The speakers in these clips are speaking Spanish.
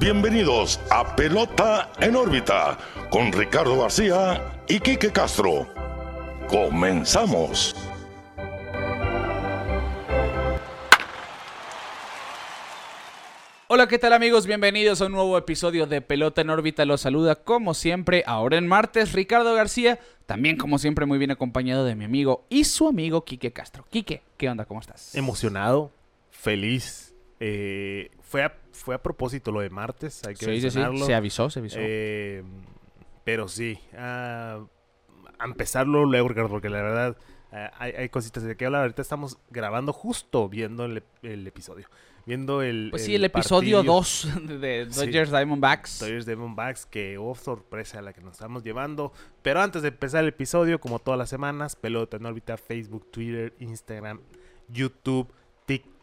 bienvenidos a Pelota en órbita con Ricardo García y Quique Castro. Comenzamos. Hola, ¿qué tal amigos? Bienvenidos a un nuevo episodio de Pelota en órbita. Los saluda como siempre, ahora en martes, Ricardo García, también como siempre muy bien acompañado de mi amigo y su amigo Quique Castro. Quique, ¿qué onda? ¿Cómo estás? Emocionado, feliz. Eh, fue, a, fue a propósito lo de martes, hay que Sí, sí, sí, mencionarlo. se avisó, se avisó. Eh, pero sí, a, a empezarlo luego, Ricardo, porque la verdad eh, hay, hay cositas de que hablar. Ahorita estamos grabando justo viendo el, el episodio. Viendo el. pues sí, el episodio partido 2 de. Dodgers Diamondbacks. Dodgers Diamondbacks, que oh, sorpresa la que nos estamos llevando. Pero antes de empezar el episodio, como todas las semanas, pelota en órbita, Facebook, Twitter, Instagram, YouTube,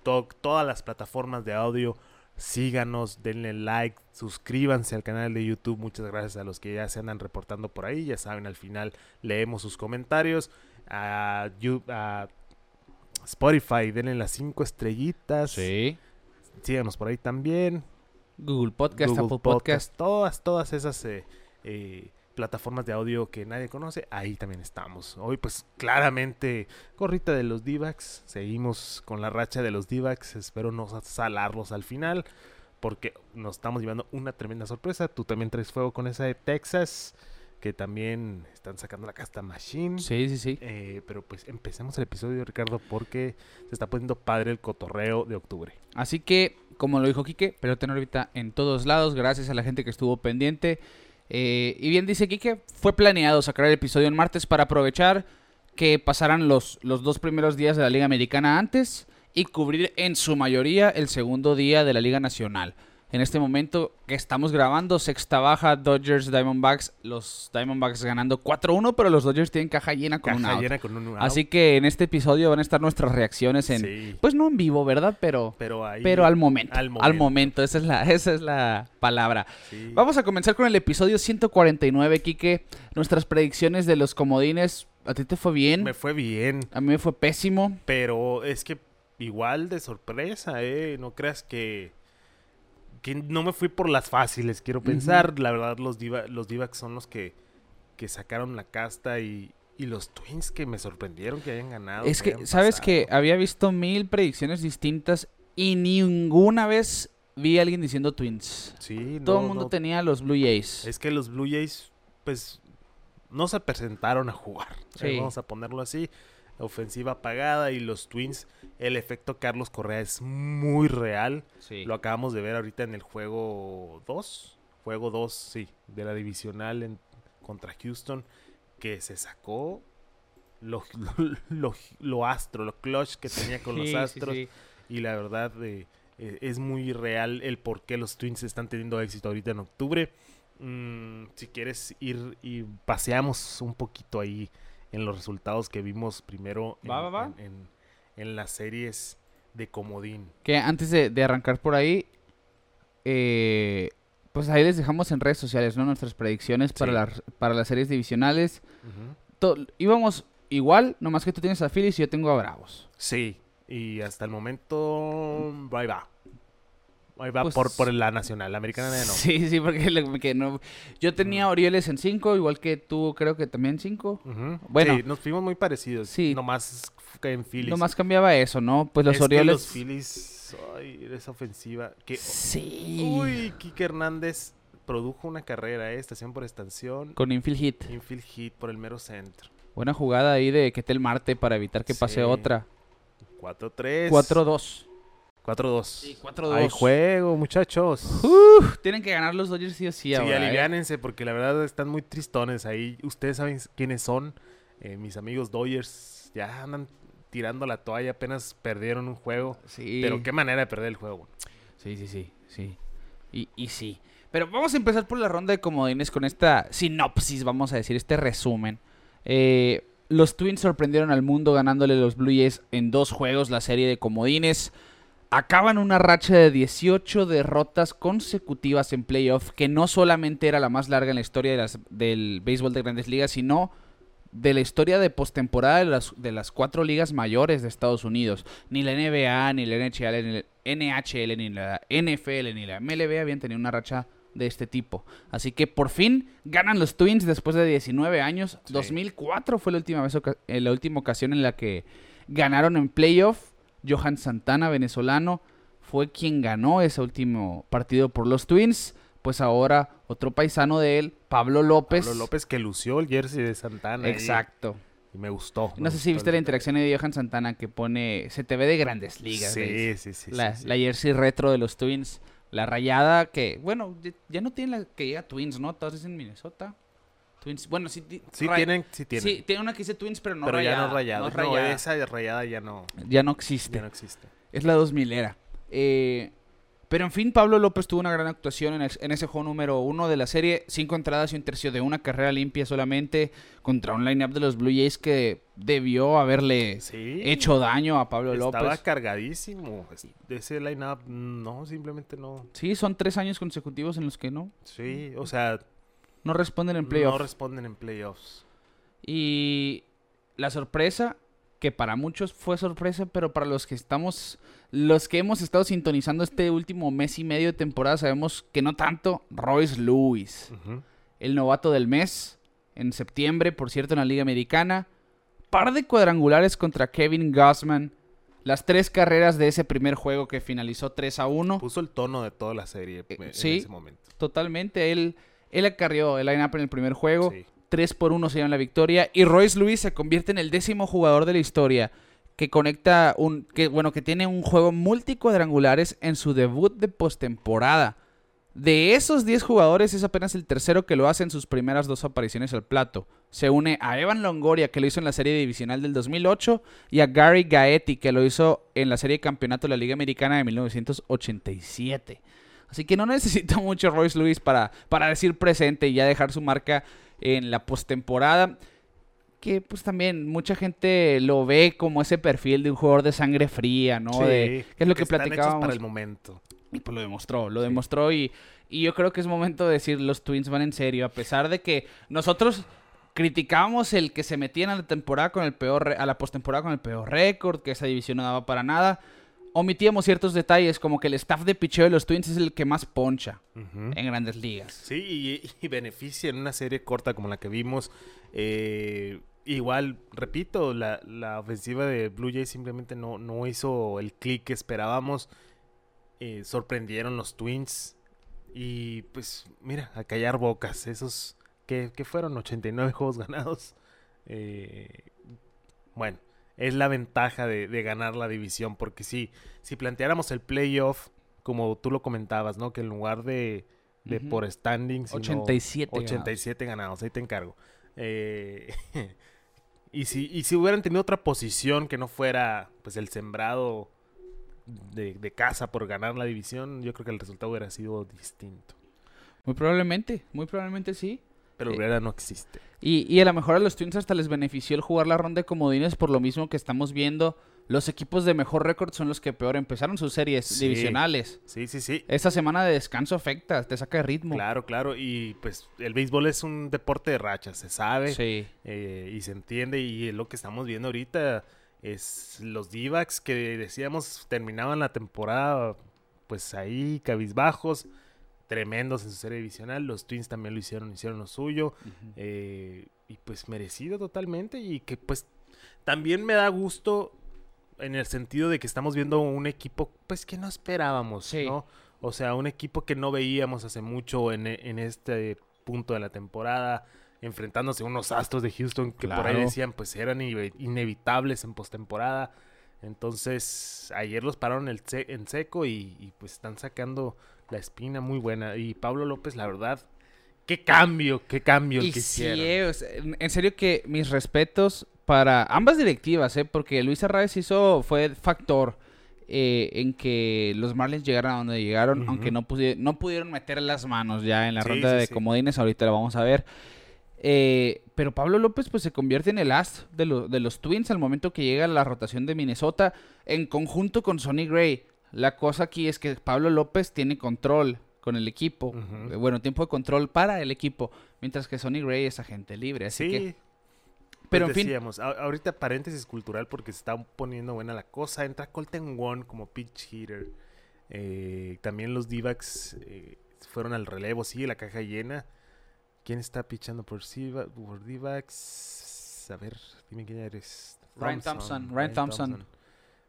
TikTok, todas las plataformas de audio. Síganos, denle like, suscríbanse al canal de YouTube. Muchas gracias a los que ya se andan reportando por ahí. Ya saben, al final leemos sus comentarios. A, Spotify, denle las cinco estrellitas. Sí. Síganos por ahí también. Google Podcast, Google Apple Podcast. todas, todas esas eh, eh, plataformas de audio que nadie conoce, ahí también estamos. Hoy, pues claramente, gorrita de los D-backs, seguimos con la racha de los D-backs, espero no salarlos al final, porque nos estamos llevando una tremenda sorpresa. Tú también traes fuego con esa de Texas, que también están sacando la casta Machine. Sí, sí, sí. Eh, pero pues empecemos el episodio, Ricardo, porque se está poniendo padre el cotorreo de octubre. Así que, como lo dijo Quique, pelota en órbita en todos lados, gracias a la gente que estuvo pendiente. Eh, y bien dice Quique, fue planeado sacar el episodio en martes para aprovechar que pasaran los, los dos primeros días de la Liga Americana antes y cubrir en su mayoría el segundo día de la Liga Nacional. En este momento que estamos grabando, sexta baja, Dodgers, Diamondbacks, los Diamondbacks ganando 4-1, pero los Dodgers tienen caja llena con un Caja out. llena con un out. Así que en este episodio van a estar nuestras reacciones en, Sí. pues no en vivo, ¿verdad? Pero Pero ahí. pero al momento, Al al momento. momento, esa es la, esa es la palabra. Sí. Vamos a comenzar con el episodio 149, Quique. Nuestras predicciones de los comodines. ¿A ti te fue bien? Me fue bien, A mí me fue pésimo. pero es que igual de sorpresa, ¿eh? No creas que. Que no me fui por las fáciles, quiero pensar. La verdad, los, diva, los D-backs son los que, que sacaron la casta y, y los Twins que me sorprendieron que hayan ganado. es que, ¿sabes que Había visto mil predicciones distintas y ninguna vez vi a alguien diciendo Twins. Sí, Todo no, el mundo no. tenía los Blue Jays. Es que los Blue Jays, pues, no se presentaron a jugar. Eh, Sí. Vamos a ponerlo así. Ofensiva apagada y los Twins, el efecto Carlos Correa es muy real. Sí. Lo acabamos de ver ahorita en el juego 2. Juego 2, sí, de la divisional en, contra Houston. Que se sacó lo, lo, lo- lo astro, lo clutch que tenía con Sí, los astros. sí. Y la verdad eh, eh, es muy real el por qué los Twins están teniendo éxito ahorita en octubre. Mm, si quieres ir y paseamos un poquito ahí en los resultados que vimos primero en, Va, va, va. en- en- en las series de Comodín. Que antes de, de arrancar por ahí, eh, pues ahí les dejamos en redes sociales, ¿no? Nuestras predicciones para, las, para las series divisionales. Íbamos igual, nomás que tú tienes a Phillies y yo tengo a Bravos. Sí, y hasta el momento ahí va. Ahí va Pues- por, por la nacional, la americana no. Sí, sí, porque le- que no, yo tenía Orioles en 5, igual que tú creo que también 5. Ujú. Bueno. Sí, nos fuimos muy parecidos. Sí. Nomás que en Phillies. Nomás cambiaba eso, ¿no? Pues los Es que Orioles... los Phillies, ay, esa ofensiva. Que, Sí. Uy, Kike Hernández produjo una carrera, eh, estación por estación. Con infield hit. Infield hit por el mero centro. Buena jugada ahí de Ketel Marte para evitar que pase Sí. otra. 4-3. 4-2. 4-2. Sí, 4-2. Hay juego, muchachos. Uf, tienen que ganar los Dodgers sí o sí Sí, ahora, ¿eh? porque la verdad están muy tristones ahí. Ustedes saben quiénes son. Eh, mis amigos Dodgers ya andan tirando la toalla. Apenas perdieron un juego. Sí. Pero qué manera de perder el juego. Sí, sí, sí, sí. Y, y sí. Pero vamos a empezar por la ronda de comodines con esta sinopsis, vamos a decir, este resumen. Eh, los Twins sorprendieron al mundo ganándole los Blue Jays en dos juegos la serie de comodines. Acaban una racha de 18 derrotas consecutivas en playoff, que no solamente era la más larga en la historia de las- del béisbol de grandes ligas, sino de la historia de postemporada de las, de las cuatro ligas mayores de Estados Unidos. Ni la NBA, ni la NHL, ni la NHL, ni la NFL, ni la MLB habían tenido una racha de este tipo. Así que por fin ganan los Twins después de 19 años. 2004 fue la última, vez, eh, la última ocasión en la que ganaron en playoff. Johan Santana, venezolano, fue quien ganó ese último partido por los Twins. Pues ahora otro paisano de él, Pablo López. Pablo López que lució el jersey de Santana. Exacto. Y, me gustó. No sé si viste la interacción de Johan Santana que pone, se te ve de grandes ligas. Sí, sí, sí, la, la jersey retro de los Twins. La rayada que, bueno, ya no tiene la que llega Twins, ¿no? Todas en Minnesota. Twins, bueno, sí, sí tienen, sí tienen. Sí, tiene una que dice Twins, pero no pero rayada. ya no rayada. No, rayada. esa rayada ya no. Ya no existe. Ya no existe. Es la 2000 era. Eh, pero en fin, Pablo López tuvo una gran actuación en, en, ese juego número uno de la serie. Cinco entradas y un tercio de una carrera limpia solamente contra un lineup de los Blue Jays que debió haberle sí, hecho daño a Pablo estaba López. Estaba cargadísimo. De ese lineup, no, simplemente no. Sí, son tres años consecutivos en los que no. Sí, o sea. No responden en playoffs. No responden en playoffs. Y la sorpresa, que para muchos fue sorpresa, pero para los que estamos los que hemos estado sintonizando este último mes y medio de temporada sabemos que no tanto. Royce Lewis, Uh -huh. el novato del mes, en septiembre, por cierto, en la Liga Americana. Par de cuadrangulares contra Kevin Gossman. Las tres carreras de ese primer juego que finalizó 3 a 1. Puso el tono de toda la serie Eh, en sí. ese momento. Totalmente. Él, él acarrió el line-up en el primer juego. Sí. 3 por 1 se llevan la victoria. Y Royce Lewis se convierte en el décimo jugador de la historia que conecta un. que bueno, que tiene un juego multicuadrangulares en su debut de postemporada. De esos 10 jugadores es apenas el tercero que lo hace en sus primeras dos apariciones al plato. Se une a Evan Longoria, que lo hizo en la serie divisional del 2008, y a Gary Gaetti, que lo hizo en la serie de campeonato de la Liga Americana de 1987. Así que no necesita mucho Royce Lewis para, para decir presente y ya dejar su marca en la postemporada. Que pues también mucha gente lo ve como ese perfil de un jugador de sangre fría, ¿no? Sí, de, ¿Qué es lo que, hechos platicábamos? para el momento. Y pues lo demostró, lo Sí. demostró y, y yo creo que es momento de decir los Twins van en serio, a pesar de que nosotros criticábamos el que se metían a la temporada con el peor, a la postemporada con el peor récord, que esa división no daba para nada. Omitíamos ciertos detalles, como que el staff de picheo de los Twins es el que más poncha en grandes ligas. Sí, y, y beneficia en una serie corta como la que vimos. Eh, igual, repito, la, la ofensiva de Blue Jays simplemente no, no hizo el clic que esperábamos. Eh, sorprendieron los Twins. Y pues, mira, a callar bocas. Esos que, que fueron 89 juegos ganados. Eh, bueno, es la ventaja de, de ganar la división. Porque sí, si planteáramos el playoff, como tú lo comentabas, ¿no? Que en lugar de, de por standing, sino 87 ganados. 87 ganados. Ahí te encargo. Eh, y, si, y si hubieran tenido otra posición que no fuera pues el sembrado de, de casa por ganar la división, yo creo que el resultado hubiera sido distinto. Muy probablemente, muy probablemente sí. Pero Eh, hubiera no existe. Y, y a lo mejor a los Twins hasta les benefició el jugar la ronda de comodines por lo mismo que estamos viendo. Los equipos de mejor récord son los que peor empezaron sus series Sí. divisionales. Sí, sí, sí. Esta semana de descanso afecta, te saca de ritmo. Claro, claro. Y pues el béisbol es un deporte de rachas, se sabe. Sí. eh, y se entiende. Y lo que estamos viendo ahorita es los d que decíamos terminaban la temporada pues ahí cabizbajos, tremendos en su serie divisional. Los Twins también lo hicieron, hicieron lo suyo. eh, y pues merecido totalmente. Y que pues también me da gusto en el sentido de que estamos viendo un equipo pues que no esperábamos, Sí. ¿no? O sea, un equipo que no veíamos hace mucho en, en este punto de la temporada, enfrentándose a unos astros de Houston que por ahí decían pues eran inevitables en postemporada. Entonces, ayer los pararon el en seco y, y, pues están sacando la espina muy buena. Y Pablo López, la verdad, qué cambio, qué cambio Y que sí, hicieron. eh, o sea, en serio que mis respetos para ambas directivas, ¿eh? porque Luis Arraez hizo, fue factor eh, en que los Marlins llegaran a donde llegaron, aunque no, pudi- no pudieron meter las manos ya en la Sí, ronda sí, de comodines, ahorita lo vamos a ver. Eh, pero Pablo López pues se convierte en el as de, lo- de los Twins al momento que llega la rotación de Minnesota en conjunto con Sonny Gray. La cosa aquí es que Pablo López tiene control con el equipo, eh, bueno, tiempo de control para el equipo, mientras que Sonny Gray es agente libre, así Sí, que Pero Pues en fin, decíamos, a- ahorita paréntesis cultural porque se está poniendo buena la cosa. Entra Colton Wong como pitch hitter. Eh, también los D-backs eh, fueron al relevo. Sigue la caja llena. ¿Quién está pitchando por, Siva- por D-backs? A ver, dime quién eres. Ryan Thompson, Ryan Thompson.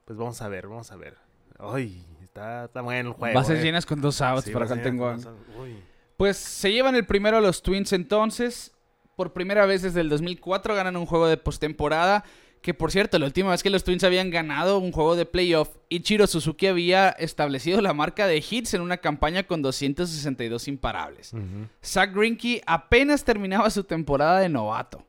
Pues vamos a ver, vamos a ver. Ay, está, está bueno el juego. bases eh. llenas con dos outs Sí, para dos- uy. Pues se llevan el primero los Twins entonces. Por primera vez desde el 2004 ganan un juego de postemporada. Que por cierto, la última vez que los Twins habían ganado un juego de playoff, Ichiro Suzuki había establecido la marca de hits en una campaña con 262 imparables. Ujú. Zach Greinke apenas terminaba su temporada de novato.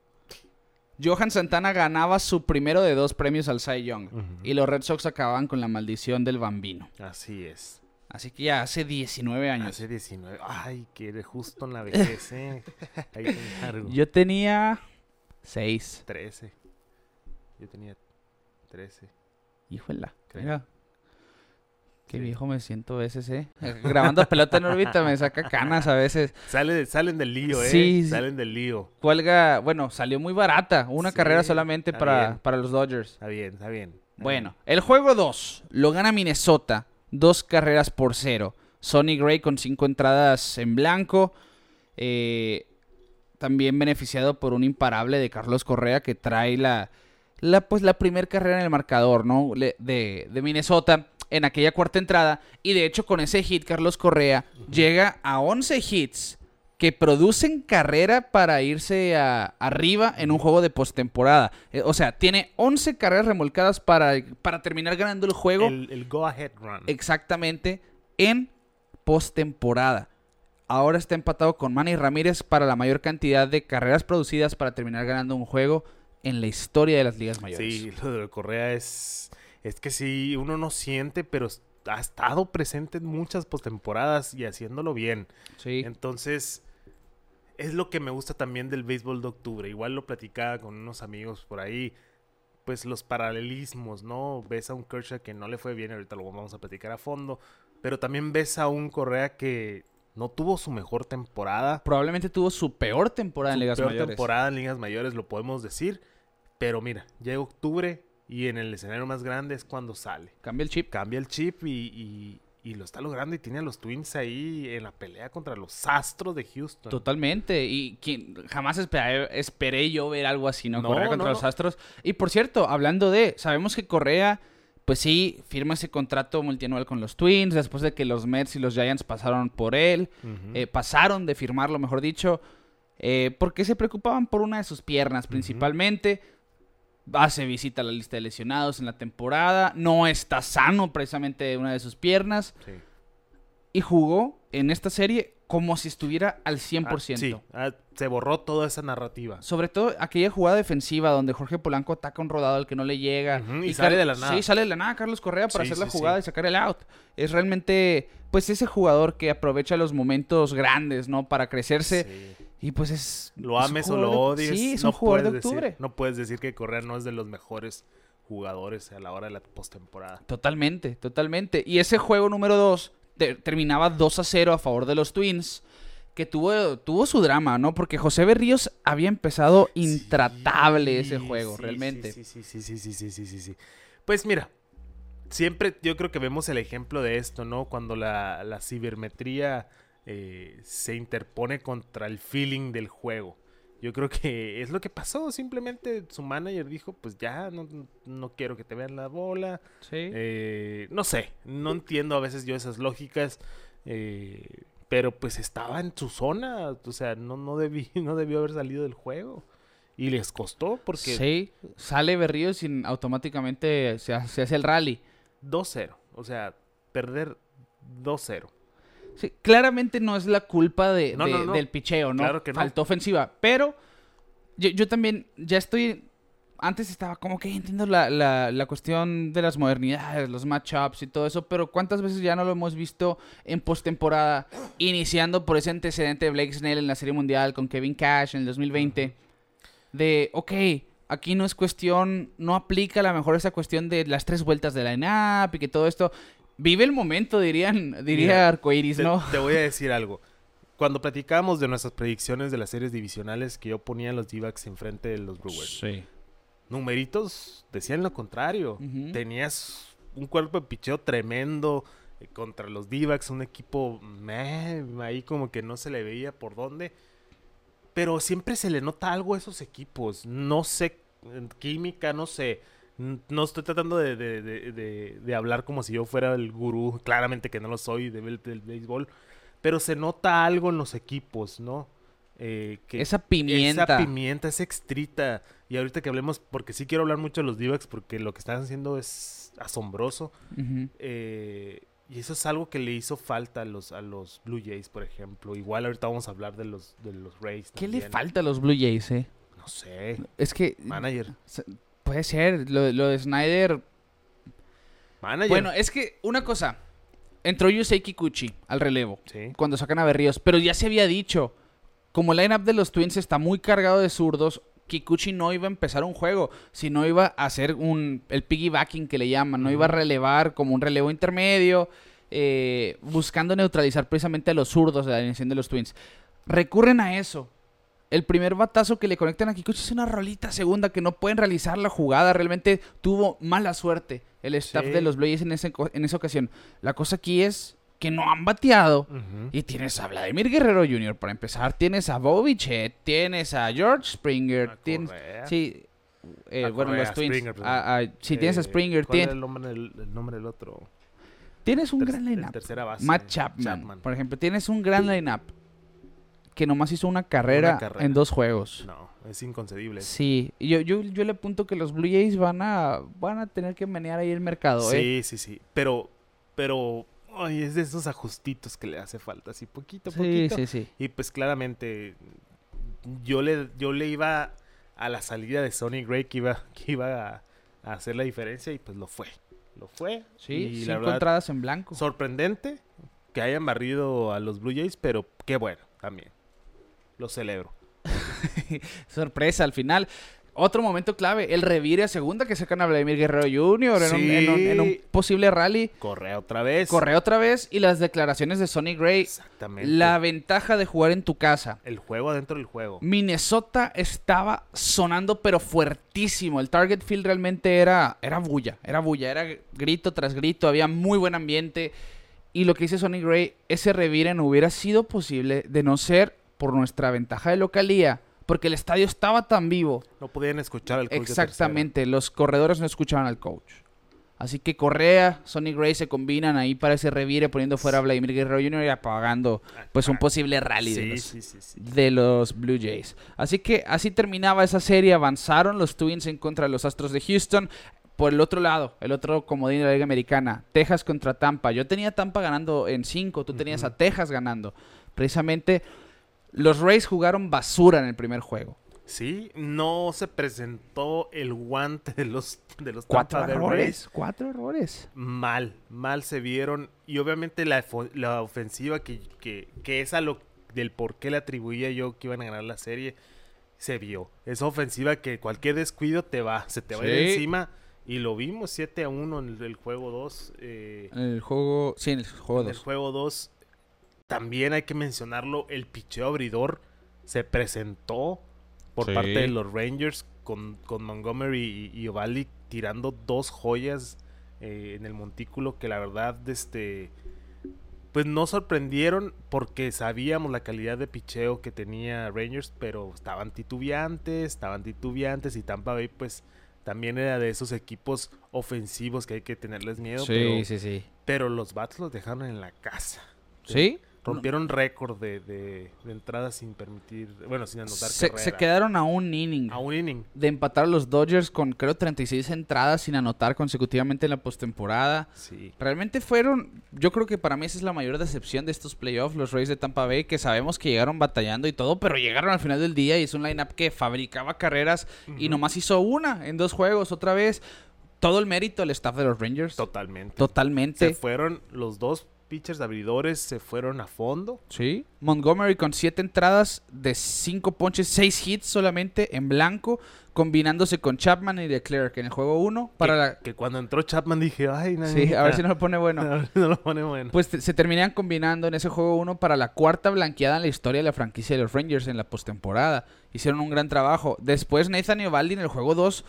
Johan Santana ganaba su primero de dos premios al Cy Young. Y los Red Sox acababan con la maldición del bambino. Así es. Así que ya hace 19 años. Hace 19. Ay, que eres justo en la vejez, ¿eh? Ahí te. Yo tenía 6. 13. Yo tenía 13. Híjola. Creo. Qué Sí. viejo me siento a veces, ¿eh? Grabando pelota en órbita me saca canas a veces. Sale, salen del lío, ¿eh? Sí. Salen del lío. Cuelga, bueno, salió muy barata. Una Sí, carrera solamente para, bien. para los Dodgers. Está bien, está bien. está Bueno, el juego 2 lo gana Minnesota, dos carreras por cero. Sonny Gray con cinco entradas en blanco. eh, también beneficiado por un imparable de Carlos Correa que trae la, la pues la primer carrera en el marcador, ¿no? De, de Minnesota en aquella cuarta entrada. Y de hecho con ese hit Carlos Correa llega a 11 hits que producen carrera para irse a- arriba en un juego de postemporada. Eh, o sea, tiene 11 carreras remolcadas para, para terminar ganando el juego El, el go ahead run. exactamente en postemporada. Ahora está empatado con Manny Ramírez para la mayor cantidad de carreras producidas para terminar ganando un juego en la historia de las ligas mayores. Sí, lo de Correa es. Es que sí, uno no siente, pero ha estado presente en muchas postemporadas y haciéndolo bien. Sí. Entonces, es lo que me gusta también del béisbol de octubre. Igual lo platicaba con unos amigos por ahí. Pues los paralelismos, ¿no? Ves a un Kershaw que no le fue bien, ahorita lo vamos a platicar a fondo. Pero también ves a un Correa que no tuvo su mejor temporada. Probablemente tuvo su peor temporada en Su ligas peor mayores. temporada en ligas mayores, lo podemos decir. Pero mira, llega octubre y en el escenario más grande es cuando sale. Cambia el chip. Cambia el chip y, y- y lo está logrando y tiene a los Twins ahí en la pelea contra los Astros de Houston. Totalmente. Y quien, jamás esperé, esperé yo ver algo así, ¿no? No, Correa contra no, los no. Astros. Y por cierto, hablando de, sabemos que Correa, pues sí, firma ese contrato multianual con los Twins, después de que los Mets y los Giants pasaron por él, eh, pasaron de firmarlo, mejor dicho, eh, porque se preocupaban por una de sus piernas principalmente. Hace visita a la lista de lesionados en la temporada. No está sano precisamente de una de sus piernas. Sí. Y jugó en esta serie como si estuviera al 100%. Ah, sí, ah, se borró toda esa narrativa. Sobre todo aquella jugada defensiva donde Jorge Polanco ataca un rodado al que no le llega. Y sale Car- de la nada. Sí, sale de la nada Carlos Correa para Sí, hacer la sí, jugada y sacar el out. Es realmente, pues, ese jugador que aprovecha los momentos grandes, ¿no? Para crecerse. Sí. Y pues es. Lo es ames o jugador lo de- odies. Sí, es no un jugador de puedes decir- octubre. no puedes decir que Correa no es de los mejores jugadores a la hora de la postemporada. Totalmente, totalmente. Y ese juego número 2 terminaba 2 a 0 a favor de los Twins. Que tuvo, tuvo su drama, ¿no? Porque José Berríos había empezado intratable ese juego, sí, realmente. Sí, sí, sí, sí, sí, sí, sí, sí, sí. Pues mira, siempre yo creo que vemos el ejemplo de esto, ¿no? Cuando la, la cibermetría eh, se interpone contra el feeling del juego. Yo creo que es lo que pasó. Simplemente su manager dijo, pues ya, no, no quiero que te vean la bola. Sí. Eh, no sé, no entiendo a veces yo esas lógicas. eh, pero pues estaba en su zona. O sea, no, no, debí, no debió haber salido del juego. Y les costó porque Sí, sale Berríos y automáticamente se hace el rally. 2-0. O sea, perder 2-0. Sí, claramente no es la culpa de, No, de- no, no. del picheo, ¿no? Claro que no. Faltó ofensiva. Pero yo, yo también ya estoy. Antes estaba como que entiendo la, la, la cuestión de las modernidades, los matchups y todo eso, pero ¿cuántas veces ya no lo hemos visto en postemporada? Iniciando por ese antecedente de Blake Snell en la Serie Mundial con Kevin Cash en el 2020. De, ok, aquí no es cuestión, no aplica a lo mejor esa cuestión de las tres vueltas de la line-up y que todo esto. Vive el momento, dirían, diría Mira, Arcoiris, Te, ¿no? te voy a decir algo. cuando platicábamos de nuestras predicciones de las series divisionales que yo ponía a los D-backs enfrente de los Brewers, Sí. numeritos decían lo contrario. Tenías un cuerpo de picheo tremendo eh, contra los D-backs, un equipo meh, ahí como que no se le veía por dónde. Pero siempre se le nota algo a esos equipos. No sé, en química, no sé. No estoy tratando de, de- de- de- hablar como si yo fuera el gurú. Claramente que no lo soy del, del béisbol. Pero se nota algo en los equipos, ¿no? Eh, que Esa pimienta. esa pimienta, esa extrita. Y ahorita que hablemos, porque sí quiero hablar mucho de los d porque lo que están haciendo es asombroso. Eh, y eso es algo que le hizo falta a los, a los Blue Jays, por ejemplo. Igual ahorita vamos a hablar de los, de los Rays. ¿Qué le falta a los Blue Jays, eh? No sé. Es que Manager. Puede ser. Lo, lo de Snyder. Manager. Bueno, es que una cosa. Entró Yusei Kikuchi al relevo. sí. cuando sacan a Berríos. Pero ya se había dicho, como el lineup de los Twins está muy cargado de zurdos, Kikuchi no iba a empezar un juego, sino iba a hacer un, el piggybacking que le llaman, no iba a relevar como un relevo intermedio, eh, buscando neutralizar precisamente a los zurdos de la alineación de los Twins. Recurren a eso. El primer batazo que le conectan a Kikuchi es una rolita segunda que no pueden realizar la jugada. Realmente tuvo mala suerte el staff Sí. de los Blues en, ese en esa ocasión. La cosa aquí es que no han bateado. Y tienes a Vladimir Guerrero Jr. para empezar. Tienes a Bobichet. Tienes a George Springer. A Tienes, sí. eh, A bueno, Correa, los Twins. Springer, perdón. A- a- sí, tienes a Eh, Springer. ¿cuál era tien- el nombre del, el nombre del otro? tienes un Ter- gran el lineup. tercera base. Matt Chapman, Chapman. por ejemplo. Tienes un gran lineup. Que nomás hizo una carrera, carrera. en dos juegos. No, es inconcebible. Sí, yo, yo, yo le apunto que los Blue Jays van a, van a tener que menear ahí el mercado, ¿eh? Sí, sí, sí. Pero, pero, ay, es de esos ajustitos que le hace falta, así poquito a Sí, poquito. sí, sí. Y pues claramente, yo le, yo le iba a la salida de Sonny Gray que iba, que iba a, a hacer la diferencia y pues lo fue. Lo fue. Sí, y cinco verdad, entradas en blanco. sorprendente que hayan barrido a los Blue Jays, pero qué bueno también. Lo celebro. Sorpresa al final. Otro momento clave, el revire a segunda que sacan a Vladimir Guerrero Jr. en, un, Sí. en un- en un posible rally. Correa otra vez. Corre otra vez y las declaraciones de Sonny Gray. Exactamente. La ventaja de jugar en tu casa. El juego adentro del juego. Minnesota estaba sonando pero fuertísimo. El target field realmente era, era bulla, era bulla, era grito tras grito, había muy buen ambiente. Y lo que dice Sonny Gray, ese revire no hubiera sido posible de no ser por nuestra ventaja de localía. Porque el estadio estaba tan vivo. No podían escuchar al coach de. Exactamente, los corredores no escuchaban al coach. Así que Correa, Sonny Gray se combinan ahí para ese revire poniendo fuera a Vladimir Guerrero Jr. y apagando pues un posible rally de los, sí, sí, sí. de los Blue Jays. Así que así terminaba esa serie, avanzaron los Twins en contra de los Astros de Houston. Por el otro lado, el otro comodín de la Liga Americana, Texas contra Tampa. Yo tenía a Tampa ganando en 5, tú tenías a. Texas ganando. Precisamente los Rays jugaron basura en el primer juego. Sí, no se presentó el guante de los de los Cuatro Tampa errores, Rays. cuatro errores. Mal, mal se vieron. Y obviamente la, la ofensiva que, que, que es a lo del por qué le atribuía yo que iban a ganar la serie, se vio. Esa ofensiva que cualquier descuido te va, se te va a ir encima. Y lo vimos 7 a 1 en el, el juego 2. eh, En el juego, sí, en el juego en el 2. juego 2 también hay que mencionarlo, el picheo abridor se presentó por Sí. parte de los Rangers con, con Montgomery y, y Ovaldi tirando dos joyas eh, en el montículo que la verdad este pues no sorprendieron porque sabíamos la calidad de picheo que tenía Rangers, pero estaban titubeantes, estaban titubeantes y Tampa Bay pues también era de esos equipos ofensivos que hay que tenerles miedo, pero, sí, sí. pero los Bats los dejaron en la casa. ¿Sí? Rompieron récord de, de, de entradas sin permitir, bueno, sin anotar Se, carrera. se quedaron a un inning a un inning. de empatar a los Dodgers con creo 36 entradas sin anotar consecutivamente en la postemporada. Sí. Realmente fueron, yo creo que para mí esa es la mayor decepción de estos playoffs, los Rays de Tampa Bay, que sabemos que llegaron batallando y todo, pero llegaron al final del día y es un lineup que fabricaba carreras y Ujú. nomás hizo una en dos juegos otra vez. Todo el mérito al staff de los Rangers. Totalmente. Totalmente. Se fueron los dos pitchers abridores se fueron a fondo. Sí. Montgomery con siete entradas de cinco ponches, seis hits solamente en blanco, combinándose con Chapman y Leclerc en el juego 1 para que, la... que cuando entró Chapman dije, ay, Sí, a ver si no lo pone bueno. no, no lo pone bueno. Pues se terminan combinando en ese juego 1 para la cuarta blanqueada en la historia de la franquicia de los Rangers en la postemporada. Hicieron un gran trabajo. Después Nathan Eovaldi en el juego 2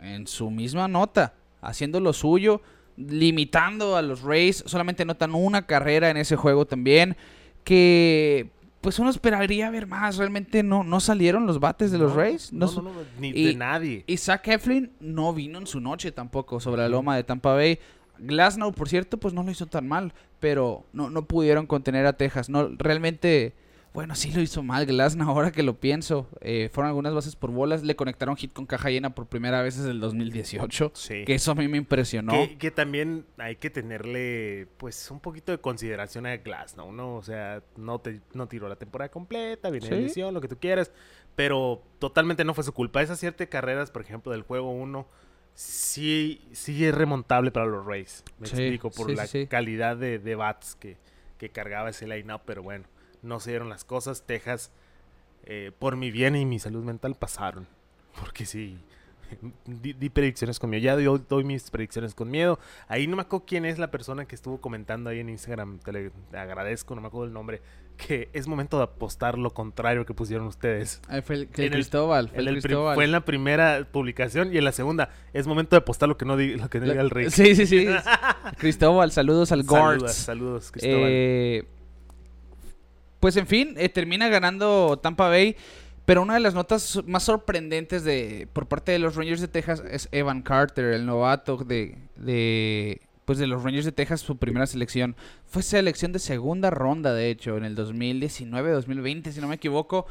en su misma nota, haciendo lo suyo, limitando a los Rays. Solamente notan una carrera en ese juego también. Que pues uno esperaría ver más. Realmente no, no salieron los bates de los No, Rays. No, no, no, ni y- de nadie. y Zach Eflin no vino en su noche tampoco sobre la loma de Tampa Bay. Glasnow, por cierto, pues no lo hizo tan mal, pero no, no pudieron contener a Texas. No, realmente, bueno, sí lo hizo mal Glasnow, ahora que lo pienso. Eh, fueron algunas bases por bolas, le conectaron hit con caja llena por primera vez desde el 2018. Sí. Que eso a mí me impresionó. Que, que también hay que tenerle, pues, un poquito de consideración a Glass, ¿no? O sea, no, te, no tiró la temporada completa, viene Sí. de lesión, lo que tú quieras, pero totalmente no fue su culpa. Esas siete carreras, por ejemplo, del juego 1, sí, sí es remontable para los Rays. Me Sí, explico, por sí, la calidad de, de bats que, que cargaba ese line-up, pero bueno, no se dieron las cosas. Texas, eh, por mi bien y mi salud mental, pasaron. Porque sí, di, di predicciones con miedo. Ya doy, doy mis predicciones con miedo. Ahí no me acuerdo quién es la persona que estuvo comentando ahí en Instagram. Te, le, te agradezco, no me acuerdo el nombre. Que es momento de apostar lo contrario que pusieron ustedes. Ahí fue el, que en el- Cristóbal. Fue En el el prim- Cristóbal. fue en la primera publicación y en la segunda es momento de apostar lo que no diga, lo que no diga el rey. Sí, sí, sí. Cristóbal, saludos al Saludos, Gords. saludos, Cristóbal. Eh, pues en fin, eh, termina ganando Tampa Bay. Pero una de las notas más sorprendentes de por parte de los Rangers de Texas es Evan Carter, el novato de, de pues de los Rangers de Texas, su primera selección. Fue selección de segunda ronda, de hecho, en el 2019-2020, si no me equivoco.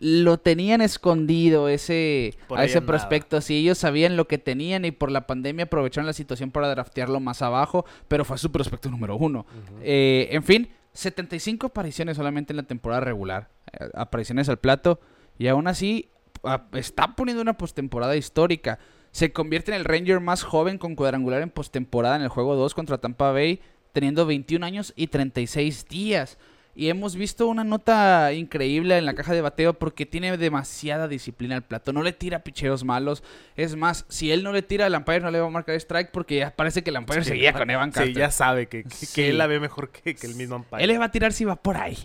Lo tenían escondido ese Por a ese andaba. prospecto. Sí, ellos sabían lo que tenían y por la pandemia aprovecharon la situación para draftearlo más abajo, pero fue su prospecto número uno. Eh, en fin, 75 apariciones solamente en la temporada regular. eh, apariciones al plato. Y aún así, a- está poniendo una postemporada histórica. Se convierte en el Ranger más joven con cuadrangular en postemporada en el juego 2 contra Tampa Bay, teniendo 21 años y 36 días. Y hemos visto una nota increíble en la caja de bateo porque tiene demasiada disciplina al plato. No le tira picheos malos. Es más, si él no le tira, el umpire no le va a marcar strike porque ya parece que el umpire Sí, seguía con Evan Carter. Sí, ya sabe que, que, que Sí. él la ve mejor que, que el mismo umpire. Él le va a tirar si va por ahí.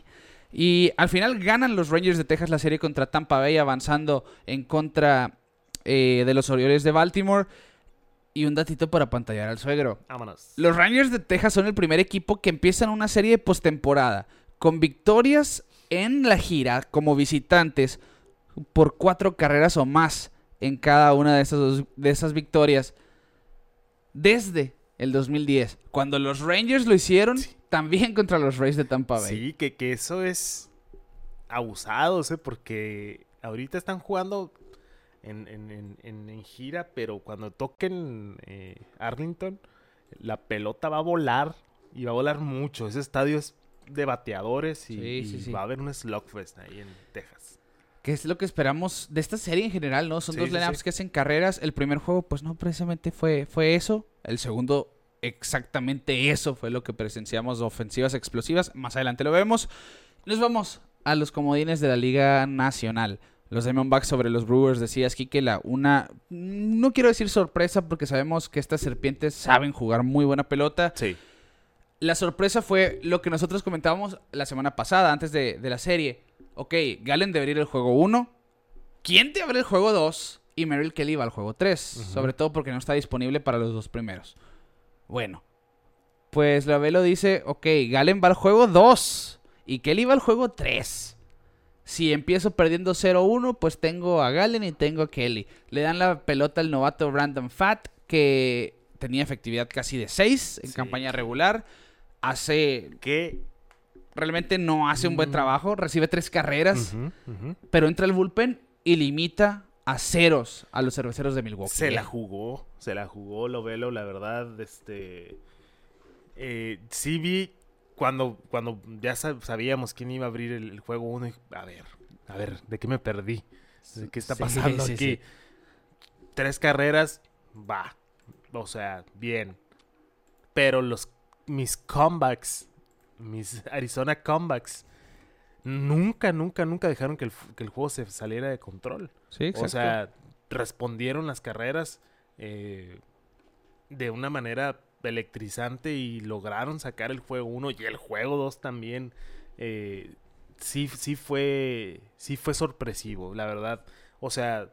Y al final ganan los Rangers de Texas la serie contra Tampa Bay, avanzando en contra eh, de los Orioles de Baltimore. Y un datito para pantallar al suegro. Vámonos. Los Rangers de Texas son el primer equipo que empiezan una serie de postemporada con victorias en la gira como visitantes por cuatro carreras o más en cada una de esas, de esas victorias desde el 2010, cuando los Rangers lo hicieron también contra los Rays de Tampa Bay. Sí, que, que eso es abusado, ¿sí? porque ahorita están jugando en, en- en- en- en gira, pero cuando toquen eh, Arlington, la pelota va a volar y va a volar mucho. Ese estadio es de bateadores y, Sí, y sí, sí. va a haber un slugfest ahí en Texas. Que es lo que esperamos de esta serie en general, ¿no? Son dos lineups que hacen carreras. El primer juego, pues no precisamente fue, fue eso. El segundo, exactamente eso fue lo que presenciamos, ofensivas explosivas. Más adelante lo vemos. Nos vamos a los comodines de la Liga Nacional. Los Diamondbacks sobre los Brewers, decías, Kike, la una... No quiero decir sorpresa porque sabemos que estas serpientes saben jugar muy buena pelota. Sí. La sorpresa fue lo que nosotros comentábamos la semana pasada, antes de, de la serie. Ok, Galen debería ir al juego 1. ¿Quién te abre el juego 2? Y Merrill Kelly va al juego 3. Ujú. Sobre todo porque no está disponible para los dos primeros. Bueno, pues la Velo dice, ok, Galen va al juego 2. Y Kelly va al juego 3. Si empiezo perdiendo 0-1, pues tengo a Galen y tengo a Kelly. Le dan la pelota al novato Brandon Fat, que tenía efectividad casi de 6 en Sí. campaña regular. Hace Que realmente no hace un buen Mm. trabajo, recibe tres carreras, pero entra al bullpen y limita a ceros a los cerveceros de Milwaukee. Se la jugó, se la jugó Lovelo, la verdad, este... Eh, sí vi cuando, cuando ya sab- sabíamos quién iba a abrir el, el juego uno, a ver, a ver, ¿de qué me perdí? ¿De ¿Qué está Sí, pasando sí, aquí? sí. Tres carreras, va, o sea, bien. Pero los mis comebacks mis Arizona comebacks nunca, nunca, nunca dejaron que el, que el juego se saliera de control. Sí, O sea, respondieron las carreras eh, de una manera electrizante y lograron sacar el juego 1 y el juego 2 también. eh, sí, sí fue, sí fue sorpresivo, la verdad. O sea,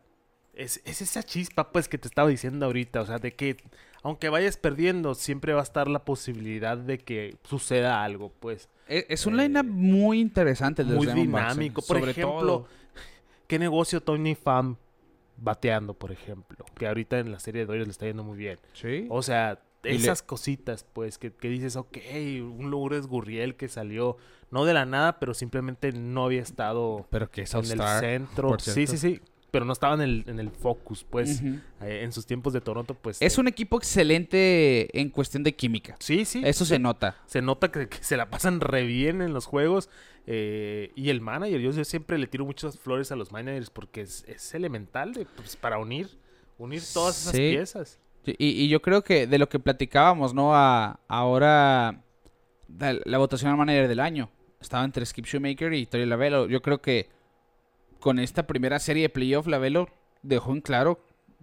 es, es esa chispa pues que te estaba diciendo ahorita. O sea, de que aunque vayas perdiendo, siempre va a estar la posibilidad de que suceda algo, pues. es, es un eh, line-up muy interesante. el de Muy Diamondbacks, eh, dinámico. Por sobre ejemplo, todo. ¿qué negocio Tony Pham bateando, por ejemplo? Que ahorita en la serie de Dodgers le está yendo muy bien. Sí. O sea, le- esas cositas, pues, que, que dices, ok, un Lourdes Gurriel que salió, no de la nada, pero simplemente no había estado pero que es en el centro. Sí, sí, sí. Pero no estaba en el, en el focus, pues, eh, en sus tiempos de Toronto, pues. Es eh, un equipo excelente en cuestión de química. Sí, sí. Eso se nota. Se nota que, que se la pasan re bien en los juegos. eh, y el manager, yo, yo siempre le tiro muchas flores a los managers porque es, es elemental de, pues, para unir, unir todas esas Sí. piezas. Y, y yo creo que de lo que platicábamos, ¿no? A, ahora la, la votación al manager del año estaba entre Skip Shoemaker y Tori Lavelo. Yo creo que con esta primera serie de playoff, Lavelo dejó en claro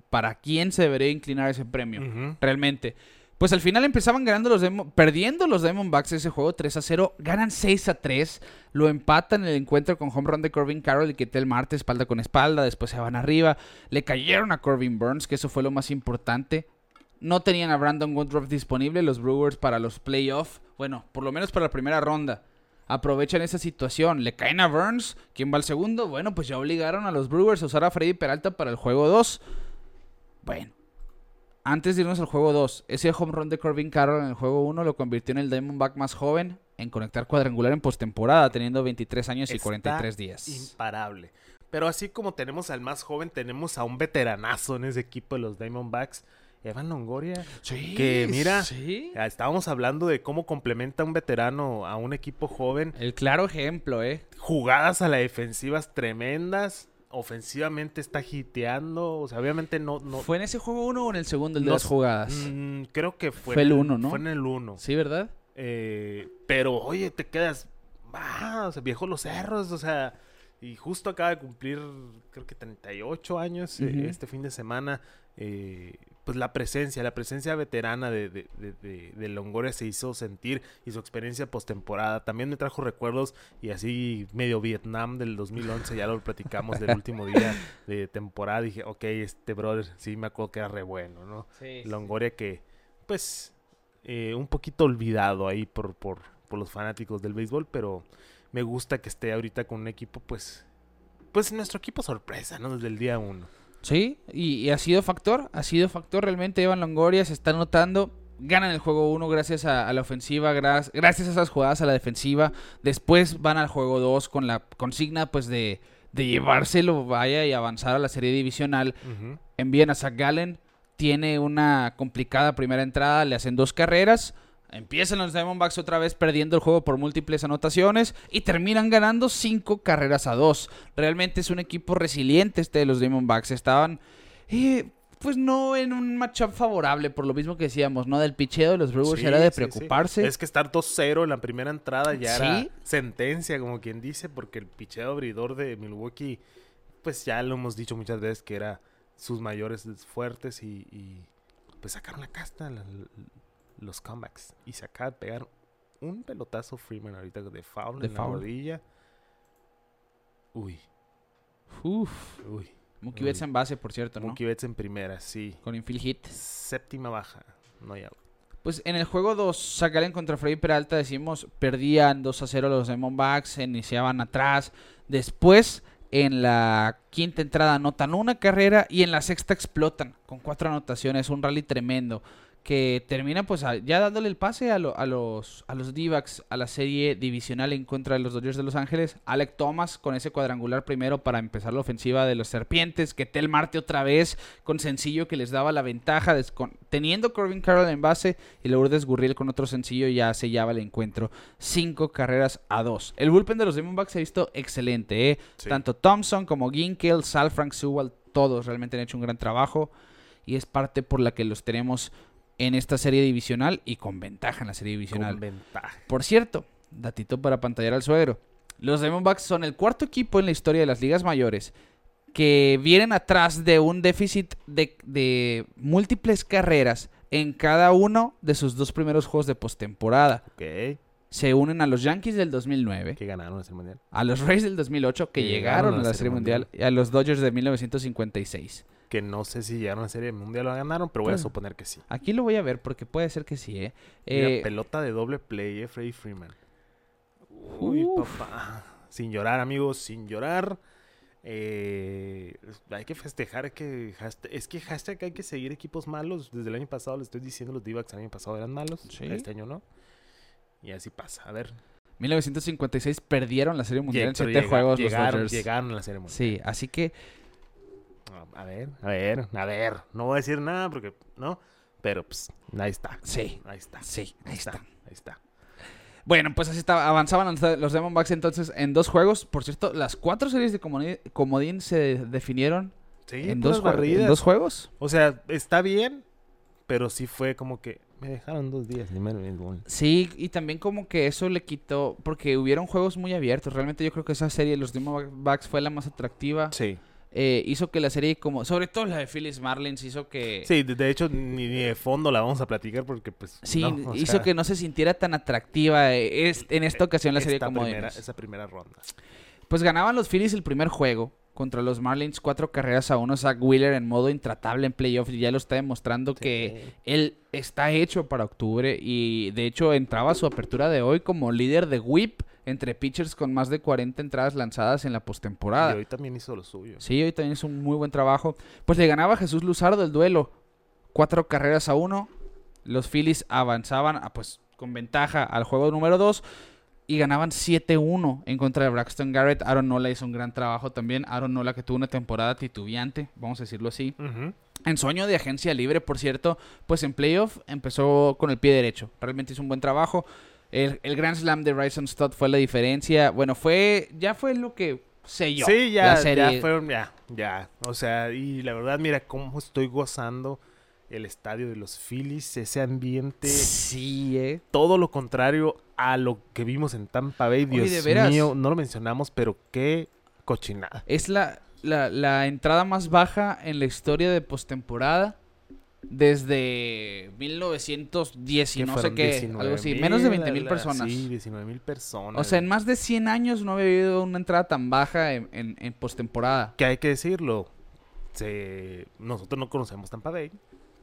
para quién se debería inclinar ese premio. Realmente. Pues al final empezaban ganando los Demon, perdiendo los Diamondbacks ese juego 3 a 0, ganan 6 a 3, lo empatan en el encuentro con home run de Corbin Carroll y que el martes espalda con espalda, después se van arriba, le cayeron a Corbin Burns, que eso fue lo más importante. No tenían a Brandon Woodruff disponible los Brewers para los playoffs, bueno, por lo menos para la primera ronda. Aprovechan esa situación, le caen a Burns, ¿quién va al segundo? Bueno, pues ya obligaron a los Brewers a usar a Freddy Peralta para el juego 2. Bueno, antes de irnos al juego 2, ese home run de Corbin Carroll en el juego 1 lo convirtió en el Diamondback más joven en conectar cuadrangular en postemporada, teniendo 23 años y Está 43 días. Imparable. Pero así como tenemos al más joven, tenemos a un veteranazo en ese equipo de los Diamondbacks, Evan Longoria. Sí, Que mira, sí. Estábamos hablando de cómo complementa un veterano a un equipo joven. El claro ejemplo, ¿eh? Jugadas a la defensivas tremendas. Ofensivamente está hiteando. O sea, obviamente no. no ¿Fue en ese juego 1 o en el segundo el de no las jugadas? mm, creo que fue, Fue el uno, ¿no? Fue en el 1. Sí, ¿verdad? pero, oye, te quedas. Ah, o sea, viejo los cerros. O sea, y justo acaba de cumplir, creo que 38 años eh, Ujú. este fin de semana. eh, pues la presencia, la presencia veterana de, de, de- de- de Longoria se hizo sentir y su experiencia postemporada. También me trajo recuerdos y así medio Vietnam del 2011, ya lo platicamos del último día de temporada. Dije, ok, este brother sí me acuerdo que era re bueno, ¿no? Sí. Longoria que, pues, eh, un poquito olvidado ahí por, por, por los fanáticos del béisbol, pero me gusta que esté ahorita con un equipo, pues, pues nuestro equipo sorpresa, ¿no? Desde el día uno. Sí, y, y ha sido factor, ha sido factor realmente Evan Longoria, se está notando, ganan el juego 1 gracias a, a la ofensiva, gras- gracias a esas jugadas a la defensiva, después van al juego 2 con la consigna pues de, de llevárselo, vaya y avanzar a la serie divisional, envían a Zach Gallen, tiene una complicada primera entrada, le hacen dos carreras, empiezan los Diamondbacks otra vez perdiendo el juego por múltiples anotaciones y terminan ganando cinco carreras a dos. Realmente es un equipo resiliente este de los Diamondbacks. Estaban, eh, pues no en un matchup favorable, por lo mismo que decíamos, ¿no? Del picheo de los Brewers Sí, era de sí, sí. preocuparse. Es que estar 2-0 en la primera entrada ya era sentencia, como quien dice, porque el picheo abridor de Milwaukee, pues ya lo hemos dicho muchas veces que era sus mayores fuertes y, y, pues sacaron la casta la- los comebacks y se acaba de pegar un pelotazo Freeman ahorita de foul De en foul. la rodilla. Uy, Uf, uy. Mookie Betts en base, por cierto, ¿no? Mookie Betts en primera, sí. Con infield hit. Séptima baja. No hay out. Pues en el juego 2, Zacharian contra Freddy Peralta, decimos, perdían 2 a 0 los Diamondbacks, se iniciaban atrás. Después, en la quinta entrada, anotan una carrera y en la sexta explotan con cuatro anotaciones. Un rally tremendo que termina, pues, ya dándole el pase a, lo- a los, a los D-backs a la serie divisional en contra de los Dodgers de Los Ángeles. Alec Thomas con ese cuadrangular primero para empezar la ofensiva de los Serpientes. Que Tel Marte otra vez con sencillo que les daba la ventaja, con- teniendo Corbin Carroll en base y Lourdes Gurriel con otro sencillo ya sellaba el encuentro. Cinco carreras a dos. El bullpen de los Diamondbacks se ha visto excelente, ¿eh? Sí. Tanto Thompson como Ginkel, Sal, Frank Sewell, todos realmente han hecho un gran trabajo y es parte por la que los tenemos en esta serie divisional y con ventaja en la serie divisional. Con ventaja. Por cierto, datito para pantallar al suegro. Los Diamondbacks son el cuarto equipo en la historia de las ligas mayores que vienen atrás de un déficit de, de múltiples carreras en cada uno de sus dos primeros juegos de postemporada. Ok. Se unen a los Yankees del 2009, Que ganaron ese mundial. a los Rays del 2008 que Que llegaron a la Serie Mundial y a los Dodgers de 1956. Que no sé si llegaron a la serie mundial o ganaron, pero voy a suponer que sí. Aquí lo voy a ver porque puede ser que sí, ¿eh? Mira, Eh, pelota de doble play, eh, Freddy Freeman. Uy, Uf. papá. Sin llorar, amigos, sin llorar. Eh, hay que festejar, hay que hashtag- es que hashtag hay que seguir equipos malos. Desde el año pasado le estoy diciendo, los d el año pasado eran malos. Sí. Este año no. Y así pasa. A ver. 1956 perdieron la Serie Mundial en Lleg- pero siete llega- juegos los llegaron, Dodgers. llegaron a la serie mundial. Sí, así que A ver, a ver, a ver. No voy a decir nada porque, ¿no? Pero pues, ahí está. sí, Ahí está. sí, ahí está. Ahí está. Bueno, pues así está. Avanzaban los- los Diamondbacks entonces en dos juegos. Por cierto, las cuatro series de comodín se definieron Sí, en, dos jue- en barridas. dos juegos. O sea, está bien, pero sí fue como que me dejaron dos días. ni Sí, y también como que eso le quitó, porque hubieron juegos muy abiertos. Realmente yo creo que esa serie de los Diamondbacks fue la más atractiva. Sí. Eh, hizo que la serie como, sobre todo la de Phyllis Marlins, hizo que... Sí, de, hecho, ni, ni de fondo la vamos a platicar porque, pues. Sí, no, hizo sea, que no se sintiera tan atractiva eh, es- en esta ocasión la serie esta como primera, esa primera ronda. Pues ganaban los Phillies el primer juego contra los Marlins, cuatro carreras a uno. Zach Wheeler en modo intratable en playoff y ya lo está demostrando que Sí. él está hecho para octubre y de hecho entraba a su apertura de hoy como líder de whip entre pitchers con más de 40 entradas lanzadas en la Y postemporada. hoy también hizo lo suyo. Sí, hoy también es un muy buen trabajo. Pues le ganaba a Jesús Luzardo el duelo. Cuatro carreras a uno. Los Phillies avanzaban ah, pues, con ventaja al juego número 2 y ganaban 7-1 en contra de Braxton Garrett. Aaron Nola hizo un gran trabajo también. Aaron Nola que tuvo una temporada titubeante, vamos a decirlo así. En sueño de agencia libre, por cierto, pues en playoff empezó con el pie derecho. Realmente hizo un buen trabajo. El, el Grand Slam de Ryson Stott fue la diferencia. Bueno, fue ya fue lo que selló Sí, ya, la serie. ya fueron, ya, ya. O sea, y la verdad, mira cómo estoy gozando el estadio de los Phillies, ese ambiente. Sí, eh. Todo lo contrario a lo que vimos en Tampa Bay. Oye, Dios de veras. mío, no lo mencionamos, pero qué cochinada. Es la, la, la entrada más baja en la historia de postemporada desde 1910 y no sé qué, 19 algo así, menos de 20 mil personas. Sí, 19 mil personas. o sea, en más de 100 años no había habido una entrada tan baja en, en, en postemporada. Que hay que decirlo. Se... Nosotros no conocemos Tampa Bay,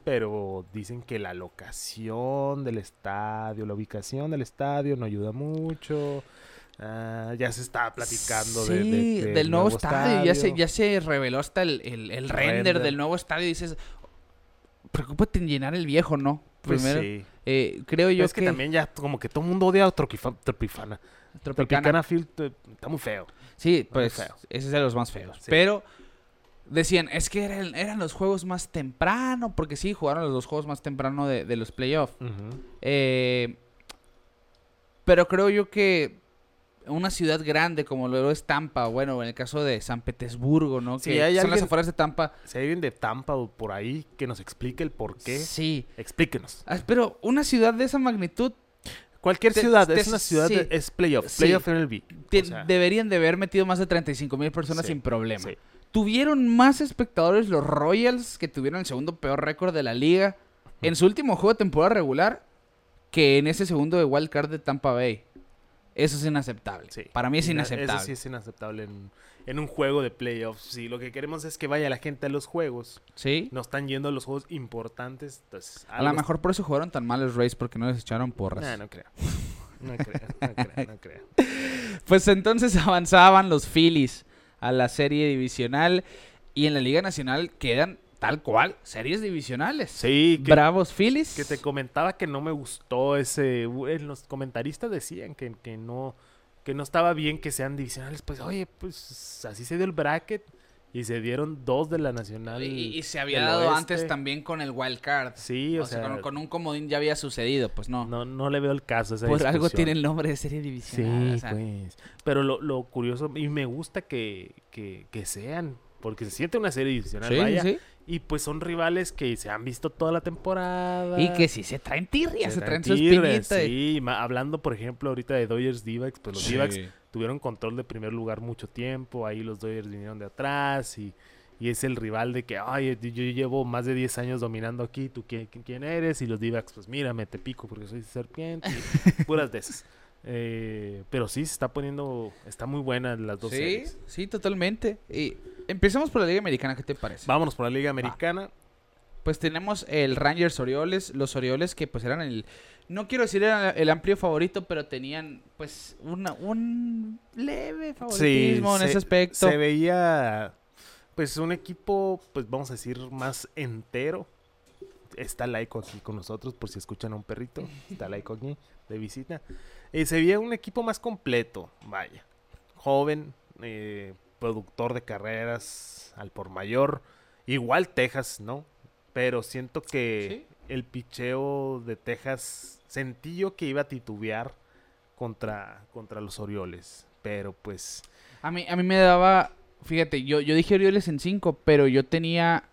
pero dicen que la locación del estadio, la ubicación del estadio no ayuda mucho. Ah, ya se está platicando de- Sí, de- del nuevo, estadio. Ya, se, ya se reveló hasta el, el- el render, Render. del nuevo estadio. Dices, preocúpate en llenar el viejo, ¿no? Pues Primero, sí. eh, creo yo es que, también ya como que todo el mundo odia a Tropicana. Tropicana. Tropicana Field está muy feo. Sí, pues feo. ese es de los más feos. Sí. Pero decían, es que eran, eran los juegos más temprano, porque sí, jugaron los dos juegos más temprano de, de los playoffs. Eh, pero creo yo que una ciudad grande como lo es Tampa, bueno, en el caso de San Petersburgo, ¿no? Sí, que hay son las afueras de Tampa. Si hay alguien de Tampa o por ahí que nos explique el por qué, Sí. explíquenos. Ah, Pero una ciudad de esa magnitud Cualquier Te- ciudad, te- es una ciudad, sí. de- es playoff, Sí. playoff MLB. te- O sea, deberían de haber metido más de 35 mil personas sin problema. Tuvieron más espectadores los Royals, que tuvieron el segundo peor récord de la liga, en su último juego de temporada regular, que en ese segundo de Wild Card de Tampa Bay. Eso es inaceptable. Sí. Para mí es Ina- inaceptable. Eso sí es inaceptable en, en un juego de playoffs. Sí, lo que queremos es que vaya la gente a los juegos. ¿Sí? No están yendo a los juegos importantes. Entonces, A lo mejor por eso jugaron tan mal los Rays, porque no les echaron porras. No, no creo. No creo, no creo, no creo. Pues entonces avanzaban los Phillies a la serie divisional y en la Liga Nacional quedan tal cual series divisionales. Sí, que, Bravos Phillies. que te comentaba que no me gustó ese... Los comentaristas decían que, que no que no estaba bien que sean divisionales. Pues, oye, pues así se dio el bracket y se dieron dos de la nacional. Y, y se había dado oeste. antes también con el wild card. Sí, o, o sea, sea, con, con un comodín ya había sucedido, pues no. no, no le veo el caso a esa Por algo tiene el nombre de serie divisional. Sí, o sea, pues. Pero lo, lo curioso, y me gusta que, que, que sean, porque se siente una serie divisional, sí, vaya, sí. Y pues son rivales que se han visto toda la temporada. Y que sí se traen tirria, se, traen, su tigres, espinita. Sí, hablando por ejemplo ahorita de Dodgers Divax, pues los Sí. Divax tuvieron control de primer lugar mucho tiempo, ahí los Dodgers vinieron de atrás y, y es el rival de que, ay, yo yo llevo más de 10 años dominando aquí, ¿tú quién, quién eres? Y los Divax, pues mírame, te pico porque soy serpiente, y puras de esas. Eh, pero sí, se está poniendo, está muy buena las dos Sí, series. sí, totalmente. Y empecemos por la Liga Americana, ¿qué te parece? Vámonos por la Liga Americana. Pues tenemos el Rangers Orioles, los Orioles que pues eran el, no quiero decir era el amplio favorito, pero tenían pues una, un leve favoritismo en se- ese aspecto. Se veía, pues, un equipo, pues, vamos a decir, más entero. Está Laico aquí con nosotros, por si escuchan a un perrito. Está Laico aquí, de visita. Eh, se veía un equipo más completo, vaya. Joven, eh, productor de carreras al por mayor. Igual Texas, ¿no? Pero siento que el picheo de Texas sentí yo que iba a titubear contra, contra los Orioles. Pero pues... A mí, a mí me daba, fíjate, yo, yo dije Orioles en 5, pero yo tenía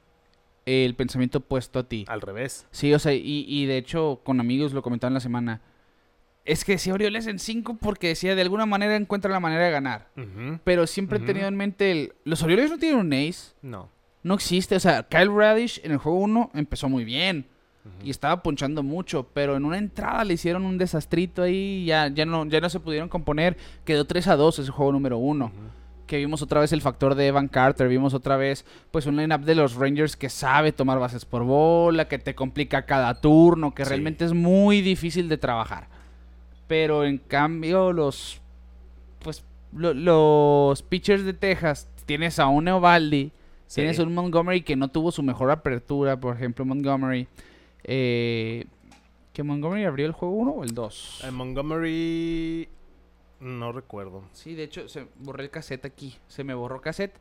el pensamiento puesto a ti. Al revés. Sí, o sea, y, y de hecho con amigos lo comentaban la semana. Es que decía Orioles en 5 porque decía de alguna manera encuentra la manera de ganar. Pero siempre he tenido en mente el... Los Orioles no tienen un ace. No. No existe. O sea, Kyle Radish en el juego 1 empezó muy bien. Y estaba ponchando mucho. Pero en una entrada le hicieron un desastrito ahí. Ya, ya, no, ya no se pudieron componer. Quedó 3 a 2 ese juego número 1. Que vimos otra vez el factor de Evan Carter. Vimos otra vez pues un lineup de los Rangers que sabe tomar bases por bola. Que te complica cada turno. Que Sí. realmente es muy difícil de trabajar. Pero en cambio los... Pues lo- los pitchers de Texas. Tienes a un Eovaldi. Sí. Tienes un Montgomery que no tuvo su mejor apertura, por ejemplo, Montgomery. Eh, ¿Que Montgomery abrió el juego 1 o el 2? Eh, Montgomery... No recuerdo. Sí, de hecho, se borré el cassette aquí. Se me borró cassette.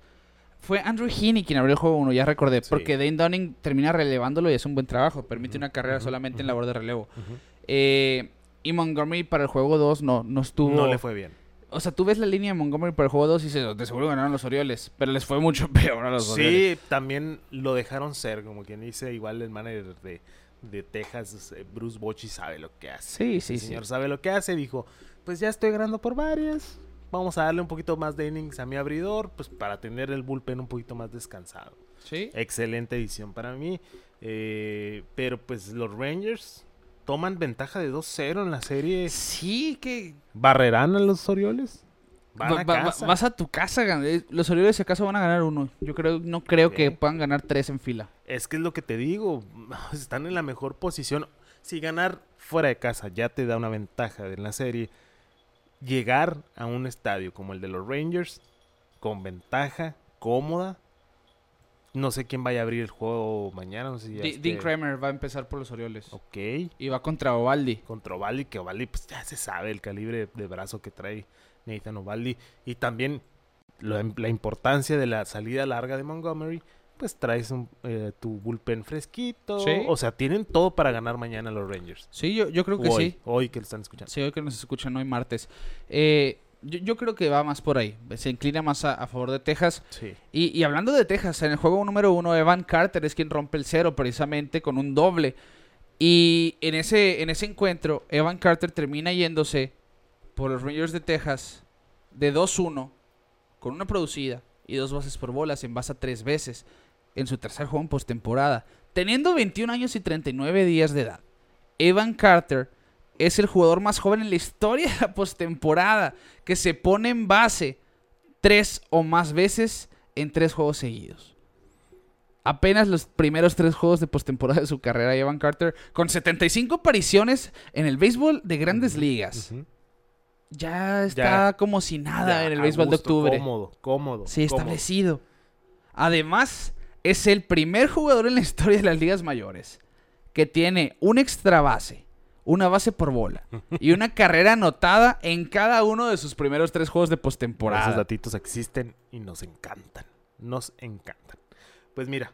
Fue Andrew Heaney quien abrió el juego 1, ya recordé. Sí. Porque Dane Dunning termina relevándolo y es un buen trabajo. Permite una carrera solamente en ujú. labor de relevo. Eh, y Montgomery para el juego 2 no, no estuvo... No le fue bien. O sea, tú ves la línea de Montgomery para el juego 2 y dices, de seguro ganaron los Orioles. Pero les fue mucho peor a los Orioles. Sí, también lo dejaron ser, como quien dice, igual el manager de, de Texas, eh, Bruce Bochy, sabe lo que hace. Sí, sí, el sí. señor sabe lo que hace, dijo, pues ya estoy ganando por varias, vamos a darle un poquito más de innings a mi abridor, pues para tener el bullpen un poquito más descansado. Sí. Excelente edición para mí, eh, pero pues los Rangers toman ventaja de 2-0 en la serie. Sí, que ¿Barrerán a los Orioles? Van Va- a va- va- casa. vas a tu casa, eh, los Orioles si acaso van a ganar uno. Yo creo, no creo que puedan ganar tres en fila. Es que es lo que te digo, están en la mejor posición. Si ganar fuera de casa ya te da una ventaja en la serie, llegar a un estadio como el de los Rangers, con ventaja, cómoda. No sé quién vaya a abrir el juego mañana, no sé si ya esté- Dean Kramer va a empezar por los Orioles. Ok, Y va contra Ovaldi. contra Ovaldi, que Ovaldi pues ya se sabe el calibre de brazo que trae Nathan Ovaldi. Y también la, la importancia de la salida larga de Montgomery, pues traes un, eh, tu bullpen fresquito. Sí. O sea, tienen todo para ganar mañana los Rangers. Sí, yo, yo creo que hoy, sí. hoy que lo están escuchando. Sí, hoy que nos escuchan hoy martes. Eh, yo, yo creo que va más por ahí. Se inclina más a, a favor de Texas. Sí. Y, y hablando de Texas, en el juego número uno, Evan Carter es quien rompe el cero precisamente con un doble. Y en ese, en ese encuentro, Evan Carter termina yéndose por los Rangers de Texas de 2-1 con una producida y dos bases por bolas en base a tres veces en su tercer juego en postemporada. Teniendo 21 años y 39 días de edad, Evan Carter es el jugador más joven en la historia de la postemporada que se pone en base tres o más veces en tres juegos seguidos. Apenas los primeros tres juegos de postemporada de su carrera, Evan Carter, con 75 apariciones en el béisbol de grandes ligas. Ya está Ya. como si nada en el béisbol de octubre. Cómodo, cómodo. Sí, cómodo. establecido. Además, es el primer jugador en la historia de las ligas mayores que tiene un extra base, una base por bola y una carrera anotada en cada uno de sus primeros tres juegos de Esos postemporada. datitos existen y nos encantan. Nos encantan. Pues mira,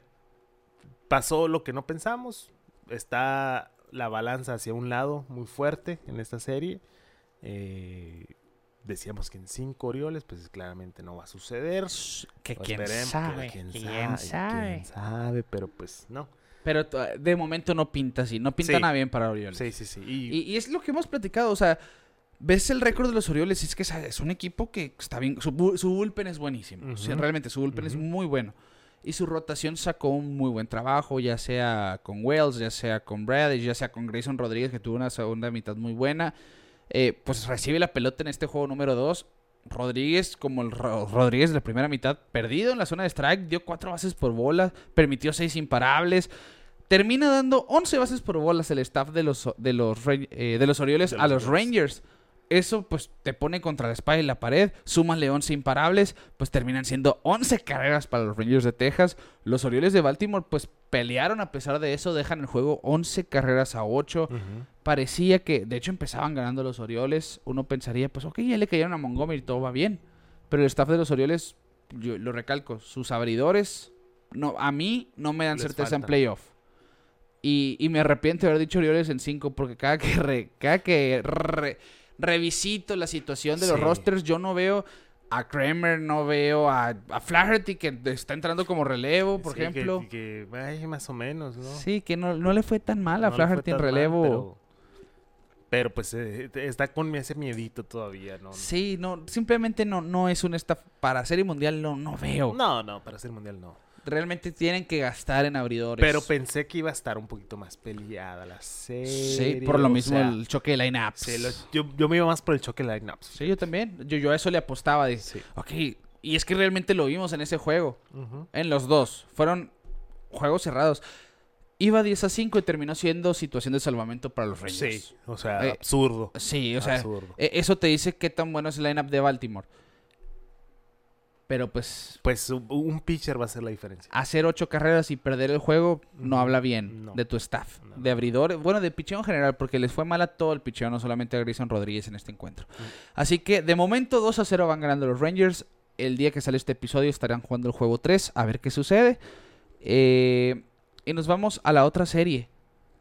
pasó lo que no pensamos. Está la balanza hacia un lado muy fuerte en esta serie. Eh, decíamos que en cinco Orioles, pues claramente no va a suceder. Que Pues quién sabe, quién quién sabe, sabe. quién sabe, pero pues no. Pero de momento no pinta así, no pinta Sí. nada bien para Orioles. Sí, sí, sí. Y, Y, y es lo que hemos platicado, o sea, ves el récord de los Orioles, es que es- un equipo que está bien, su, su bullpen es buenísimo, o sea, Ujú. realmente su bullpen es muy bueno. Y su rotación sacó un muy buen trabajo, ya sea con Wells, ya sea con Brad, ya sea con Grayson Rodríguez, que tuvo una segunda mitad muy buena. Eh, pues recibe la pelota en este juego número 2. Rodríguez, como el Ro- Rodríguez de la primera mitad, perdido en la zona de strike, dio cuatro bases por bola, permitió seis imparables. Termina dando 11 bases por bolas el staff de los, de los, eh, de los Orioles De a los los Rangers. Eso pues te pone contra la espalda y la pared. Súmale 11 imparables, pues terminan siendo 11 carreras para los Rangers de Texas. Los Orioles de Baltimore pues pelearon a pesar de eso, dejan el juego 11 carreras a 8 Ujú. parecía que, de hecho, empezaban ganando los Orioles. Uno pensaría, pues, ok, ya le cayeron a Montgomery, todo va bien. Pero el staff de los Orioles, yo lo recalco, sus abridores, no, a mí no me dan Les certeza en playoff. Y, y me arrepiento de haber dicho Orioles en 5 porque cada que, re- cada que re- revisito la situación de los Sí. rosters, yo no veo a Kramer, no veo a, a Flaherty que está entrando como relevo, por Sí, que- ejemplo. Que, ay, más o menos, ¿no? Sí, que no, no le fue tan mal a No Flaherty en mal, relevo. pero, pero, pues eh, está con ese miedito todavía, ¿no? Sí, no, simplemente no, no es un staff para serie mundial, no, no veo. No, no, para ser mundial no. Realmente tienen que gastar en abridores. Pero pensé que iba a estar un poquito más peleada la serie. Sí, por lo o mismo sea, el choque de lineups. sí, lo- yo, yo me iba más por el choque de lineups. Sí, yo también. Yo, yo a eso le apostaba. De, Sí. ok, y es que realmente lo vimos en ese juego. En los dos. Fueron juegos cerrados. Iba 10 a 5 y terminó siendo situación de salvamento para los Rangers. Sí, o sea, Eh, absurdo. Sí, o sea, absurdo. e- eso te dice qué tan bueno es el lineup de Baltimore. Pero pues Pues un, pitcher va a hacer la diferencia. hacer ocho carreras y perder el juego no habla bien No. de tu staff, No. de abridores, bueno, de picheo en general, porque les fue mal a todo el picheo, no solamente a Grayson Rodríguez en este encuentro. Así que de momento 2 a 0 van ganando los Rangers. El día que sale este episodio estarán jugando el juego 3, a ver qué sucede. Eh, y nos vamos a la otra serie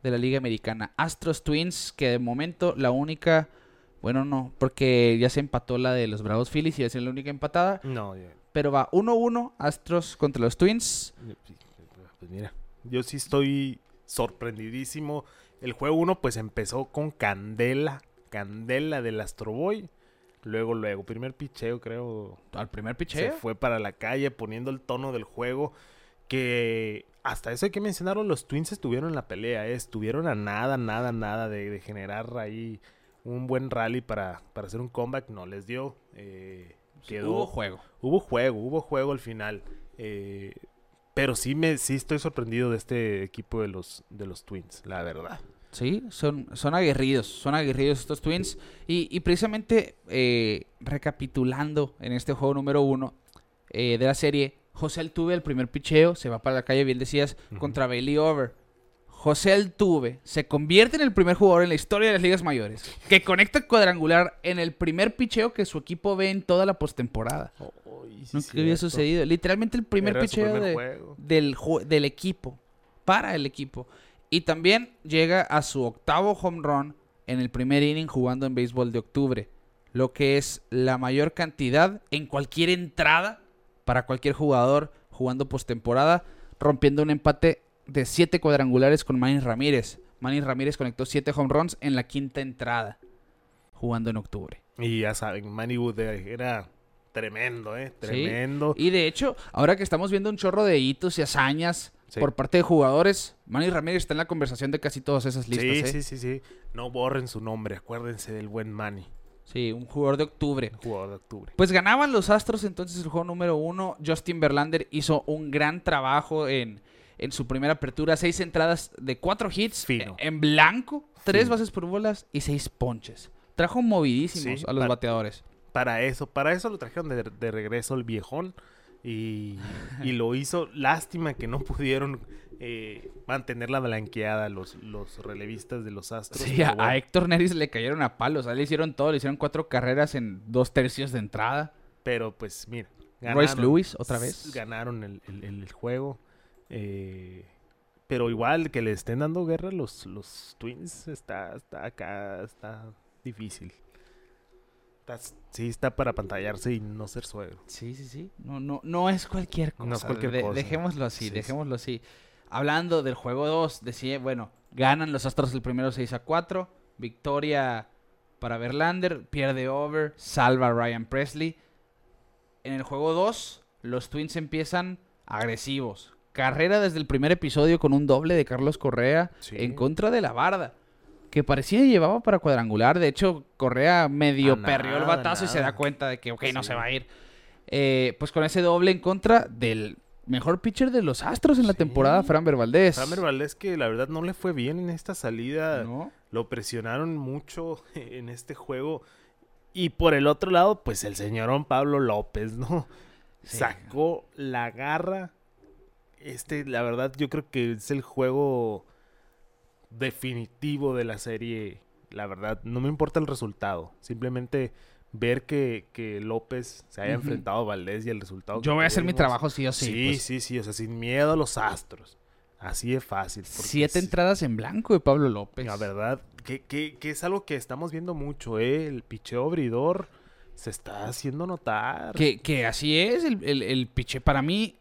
de la Liga Americana, Astros Twins, que de momento la única, bueno, no, porque ya se empató la de los Bravos Phillies y es la única empatada, No, ya- pero va 1-1 Astros contra los Twins. Pues mira, yo sí estoy sorprendidísimo. El juego 1 pues empezó con Candela, Candela del Astro Boy. Luego, luego, primer picheo creo, Al primer se picheo. fue para la calle poniendo el tono del juego. Que hasta eso hay que mencionarlo, los Twins estuvieron en la pelea, ¿eh? estuvieron a nada, nada, nada de, de generar ahí un buen rally para, para hacer un comeback. No les dio. eh, quedó, Hubo juego. Hubo juego, hubo juego al final. eh, pero sí me sí estoy sorprendido de este equipo de los de los Twins, la verdad. Sí, son, son aguerridos, son aguerridos estos Twins. Y, y precisamente eh, recapitulando en este juego número uno eh, de la serie, José Altuve el primer picheo, se va para la calle, bien decías, contra Bailey Over. José Altuve se convierte en el primer jugador en la historia de las ligas mayores que conecta cuadrangular en el primer picheo que su equipo ve en toda la postemporada. Nunca había sucedido. Literalmente el primer Era picheo primer de, juego. del, ju- del equipo, para el equipo. Y también llega a su octavo home run en el primer inning jugando en béisbol de octubre, lo que es la mayor cantidad en cualquier entrada para cualquier jugador jugando postemporada, rompiendo un empate de siete cuadrangulares con Manny Ramírez. Manny Ramírez conectó siete home runs en la quinta entrada, jugando en octubre. Y ya saben, Manny Wood era tremendo, eh, Sí. tremendo. Y de hecho, ahora que estamos viendo un chorro de hitos y hazañas Sí. por parte de jugadores, Manny Ramírez está en la conversación de casi todas esas listas. sí, ¿eh? sí, sí, sí. No borren su nombre, acuérdense del buen Manny, Sí, un jugador de octubre. jugador de octubre. Pues ganaban los Astros entonces el juego número uno. Justin Verlander hizo un gran trabajo en, en su primera apertura. Seis entradas de cuatro hits Fino. en blanco, tres Fino. bases por bolas y seis ponches. Trajo movidísimos Sí, a los para- bateadores. Para eso, para eso lo trajeron de, de regreso el viejón y, y lo hizo. Lástima que no pudieron eh, mantener la blanqueada los, los relevistas de los Astros. Sí, a, a Héctor Neris le cayeron a palos. Le hicieron todo, le hicieron cuatro carreras en dos tercios de entrada. Pero pues mira. Royce Lewis, otra vez. Ganaron el, el- el juego. Eh, pero igual que le estén dando guerra los, los Twins está, está acá, está difícil. estás- sí está para pantallarse y no ser suegro. Sí, sí, sí. No, no, no es cualquier cosa. No es cualquier de- cosa. Dejémoslo así, Sí, sí. dejémoslo así. Hablando del juego 2, decía, bueno, ganan los Astros el primero 6 a 4. Victoria para Verlander, pierde over, salva a Ryan Presley. En el juego 2, los Twins empiezan agresivos. Carrera desde el primer episodio con un doble de Carlos Correa Sí. en contra de la barda. Que parecía llevaba para cuadrangular. De hecho, Correa medio perrió el batazo y se da cuenta de que, ok, no se va a ir. Eh, pues con ese doble en contra del mejor pitcher de los Astros en la Sí. temporada, Framber Valdez. Framber Valdez que la verdad no le fue bien en esta salida. ¿No? Lo presionaron mucho en este juego. Y por el otro lado, pues el señorón Pablo López, ¿no? Sí. Sacó la garra. Este, la verdad, yo creo que es el juego definitivo de la serie. La verdad, no me importa el resultado. Simplemente ver que, que López se haya enfrentado a Valdés y el resultado. Yo voy a hacer mi trabajo sí o sí. Sí, pues. sí, sí, O sea, sin miedo a los astros. Así de fácil. Siete entradas en blanco de Pablo López. La verdad, que, que, que es algo que estamos viendo mucho, ¿eh? El picheo abridor se está haciendo notar. Que, que así es, el, el, el piche. Para mí,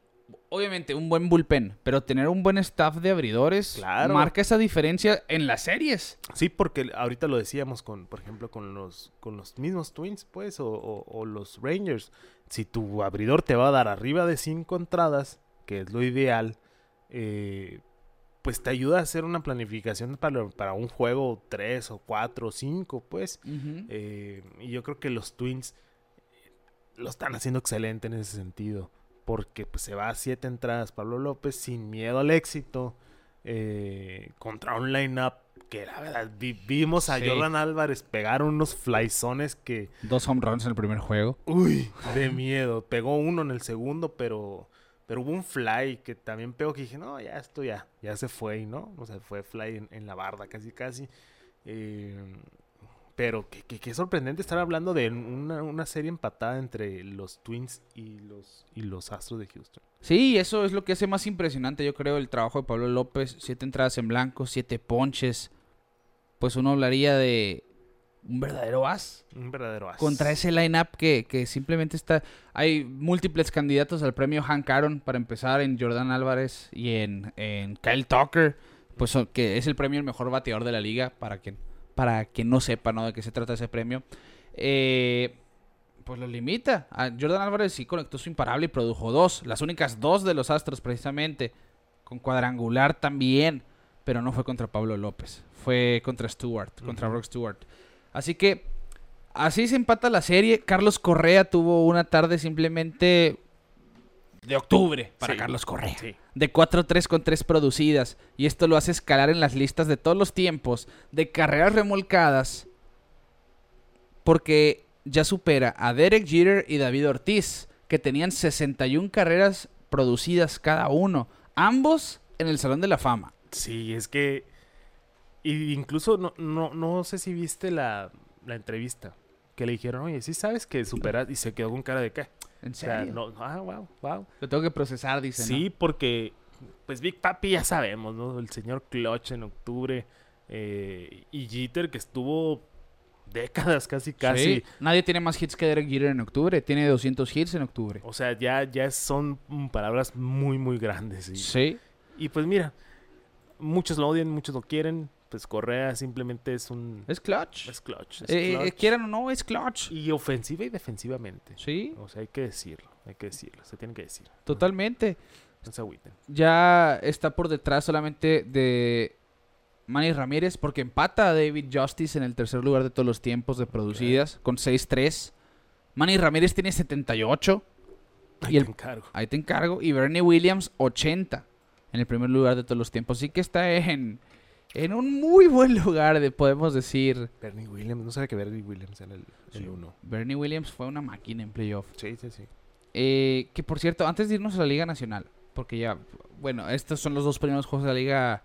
obviamente, un buen bullpen, pero tener un buen staff de abridores Claro. marca esa diferencia en las series. Sí, porque ahorita lo decíamos con, por ejemplo, con los, con los mismos Twins, pues, o, o- o los Rangers. Si tu abridor te va a dar arriba de cinco entradas, que es lo ideal, eh, pues te ayuda a hacer una planificación para, para un juego tres o cuatro o cinco, pues. Eh, y yo creo que los Twins eh, lo están haciendo excelente en ese sentido. Porque pues, se va a siete entradas Pablo López sin miedo al éxito. eh, contra un lineup que la verdad vi- vimos a Sí. Jordan Álvarez pegar unos flyzones que, Dos home runs en el primer juego. uy, de miedo. Pegó uno en el segundo, pero, pero hubo un fly que también pegó que dije, no, ya esto ya, ya se fue, y ¿no? O sea, fue fly en, en la barda casi, casi. Eh, pero qué, qué- qué sorprendente estar hablando de una, una serie empatada entre los Twins y los, y los Astros de Houston. Sí, eso es lo que hace más impresionante, yo creo, el trabajo de Pablo López. Siete entradas en blanco, siete ponches. Pues uno hablaría de un verdadero as. Un verdadero as. Contra ese lineup que, que simplemente está... Hay múltiples candidatos al premio Hank Aaron para empezar en Jordan Álvarez y en, en Kyle Tucker. Pues que es el premio el mejor bateador de la liga para quien, para quien no sepa ¿no? de qué se trata ese premio. Eh, pues lo limita. A Jordan Álvarez sí conectó su imparable y produjo dos. Las únicas dos de los Astros precisamente. Con cuadrangular también. Pero no fue contra Pablo López. Fue contra Stewart. Contra. Brock Stewart. Así que así se empata la serie. Carlos Correa tuvo una tarde simplemente de octubre para Sí. Carlos Correa. Sí. De 4-3 con 3 producidas. Y esto lo hace escalar en las listas de todos los tiempos de carreras remolcadas. Porque ya supera a Derek Jeter y David Ortiz, que tenían 61 carreras producidas cada uno. Ambos en el Salón de la Fama. Sí, es que. Y incluso no, no, no sé si viste la, la entrevista. Que le dijeron, oye, sí sabes que superas. Y se quedó con cara de qué. ¿En O sea, serio? no, ah, wow, wow. Lo tengo que procesar, dice. ¿no? Sí, porque, pues Big Papi ya sabemos, ¿no? El señor Clutch en octubre. eh, y Jeter que estuvo décadas casi, casi. Sí. Nadie tiene más hits que Derek Jeter en octubre. Tiene 200 hits en octubre. O sea, ya, ya son mm, palabras muy, muy grandes. Y, Sí. y pues mira, muchos lo odian, muchos lo quieren. Pues Correa simplemente es un... Es clutch. Es clutch. es Eh, clutch. quieran o no, es clutch. Y ofensiva y defensivamente. Sí, O sea, hay que decirlo, hay que decirlo, se tiene que decir. totalmente. No se agüiten. Ya está por detrás solamente de Manny Ramírez porque empata a David Justice en el tercer lugar de todos los tiempos de producidas con 6-3. Manny Ramírez tiene 78. Ahí Y el- te encargo. Ahí te encargo. Y Bernie Williams 80 en el primer lugar de todos los tiempos. Así que está en, en un muy buen lugar, de, podemos decir. Bernie Williams, no sabía que Bernie Williams era el Sí. el uno. Bernie Williams fue una máquina en playoff. Sí, sí, sí. Eh, que por cierto, antes de irnos a la Liga Nacional, porque ya, bueno, estos son los dos primeros juegos de la Liga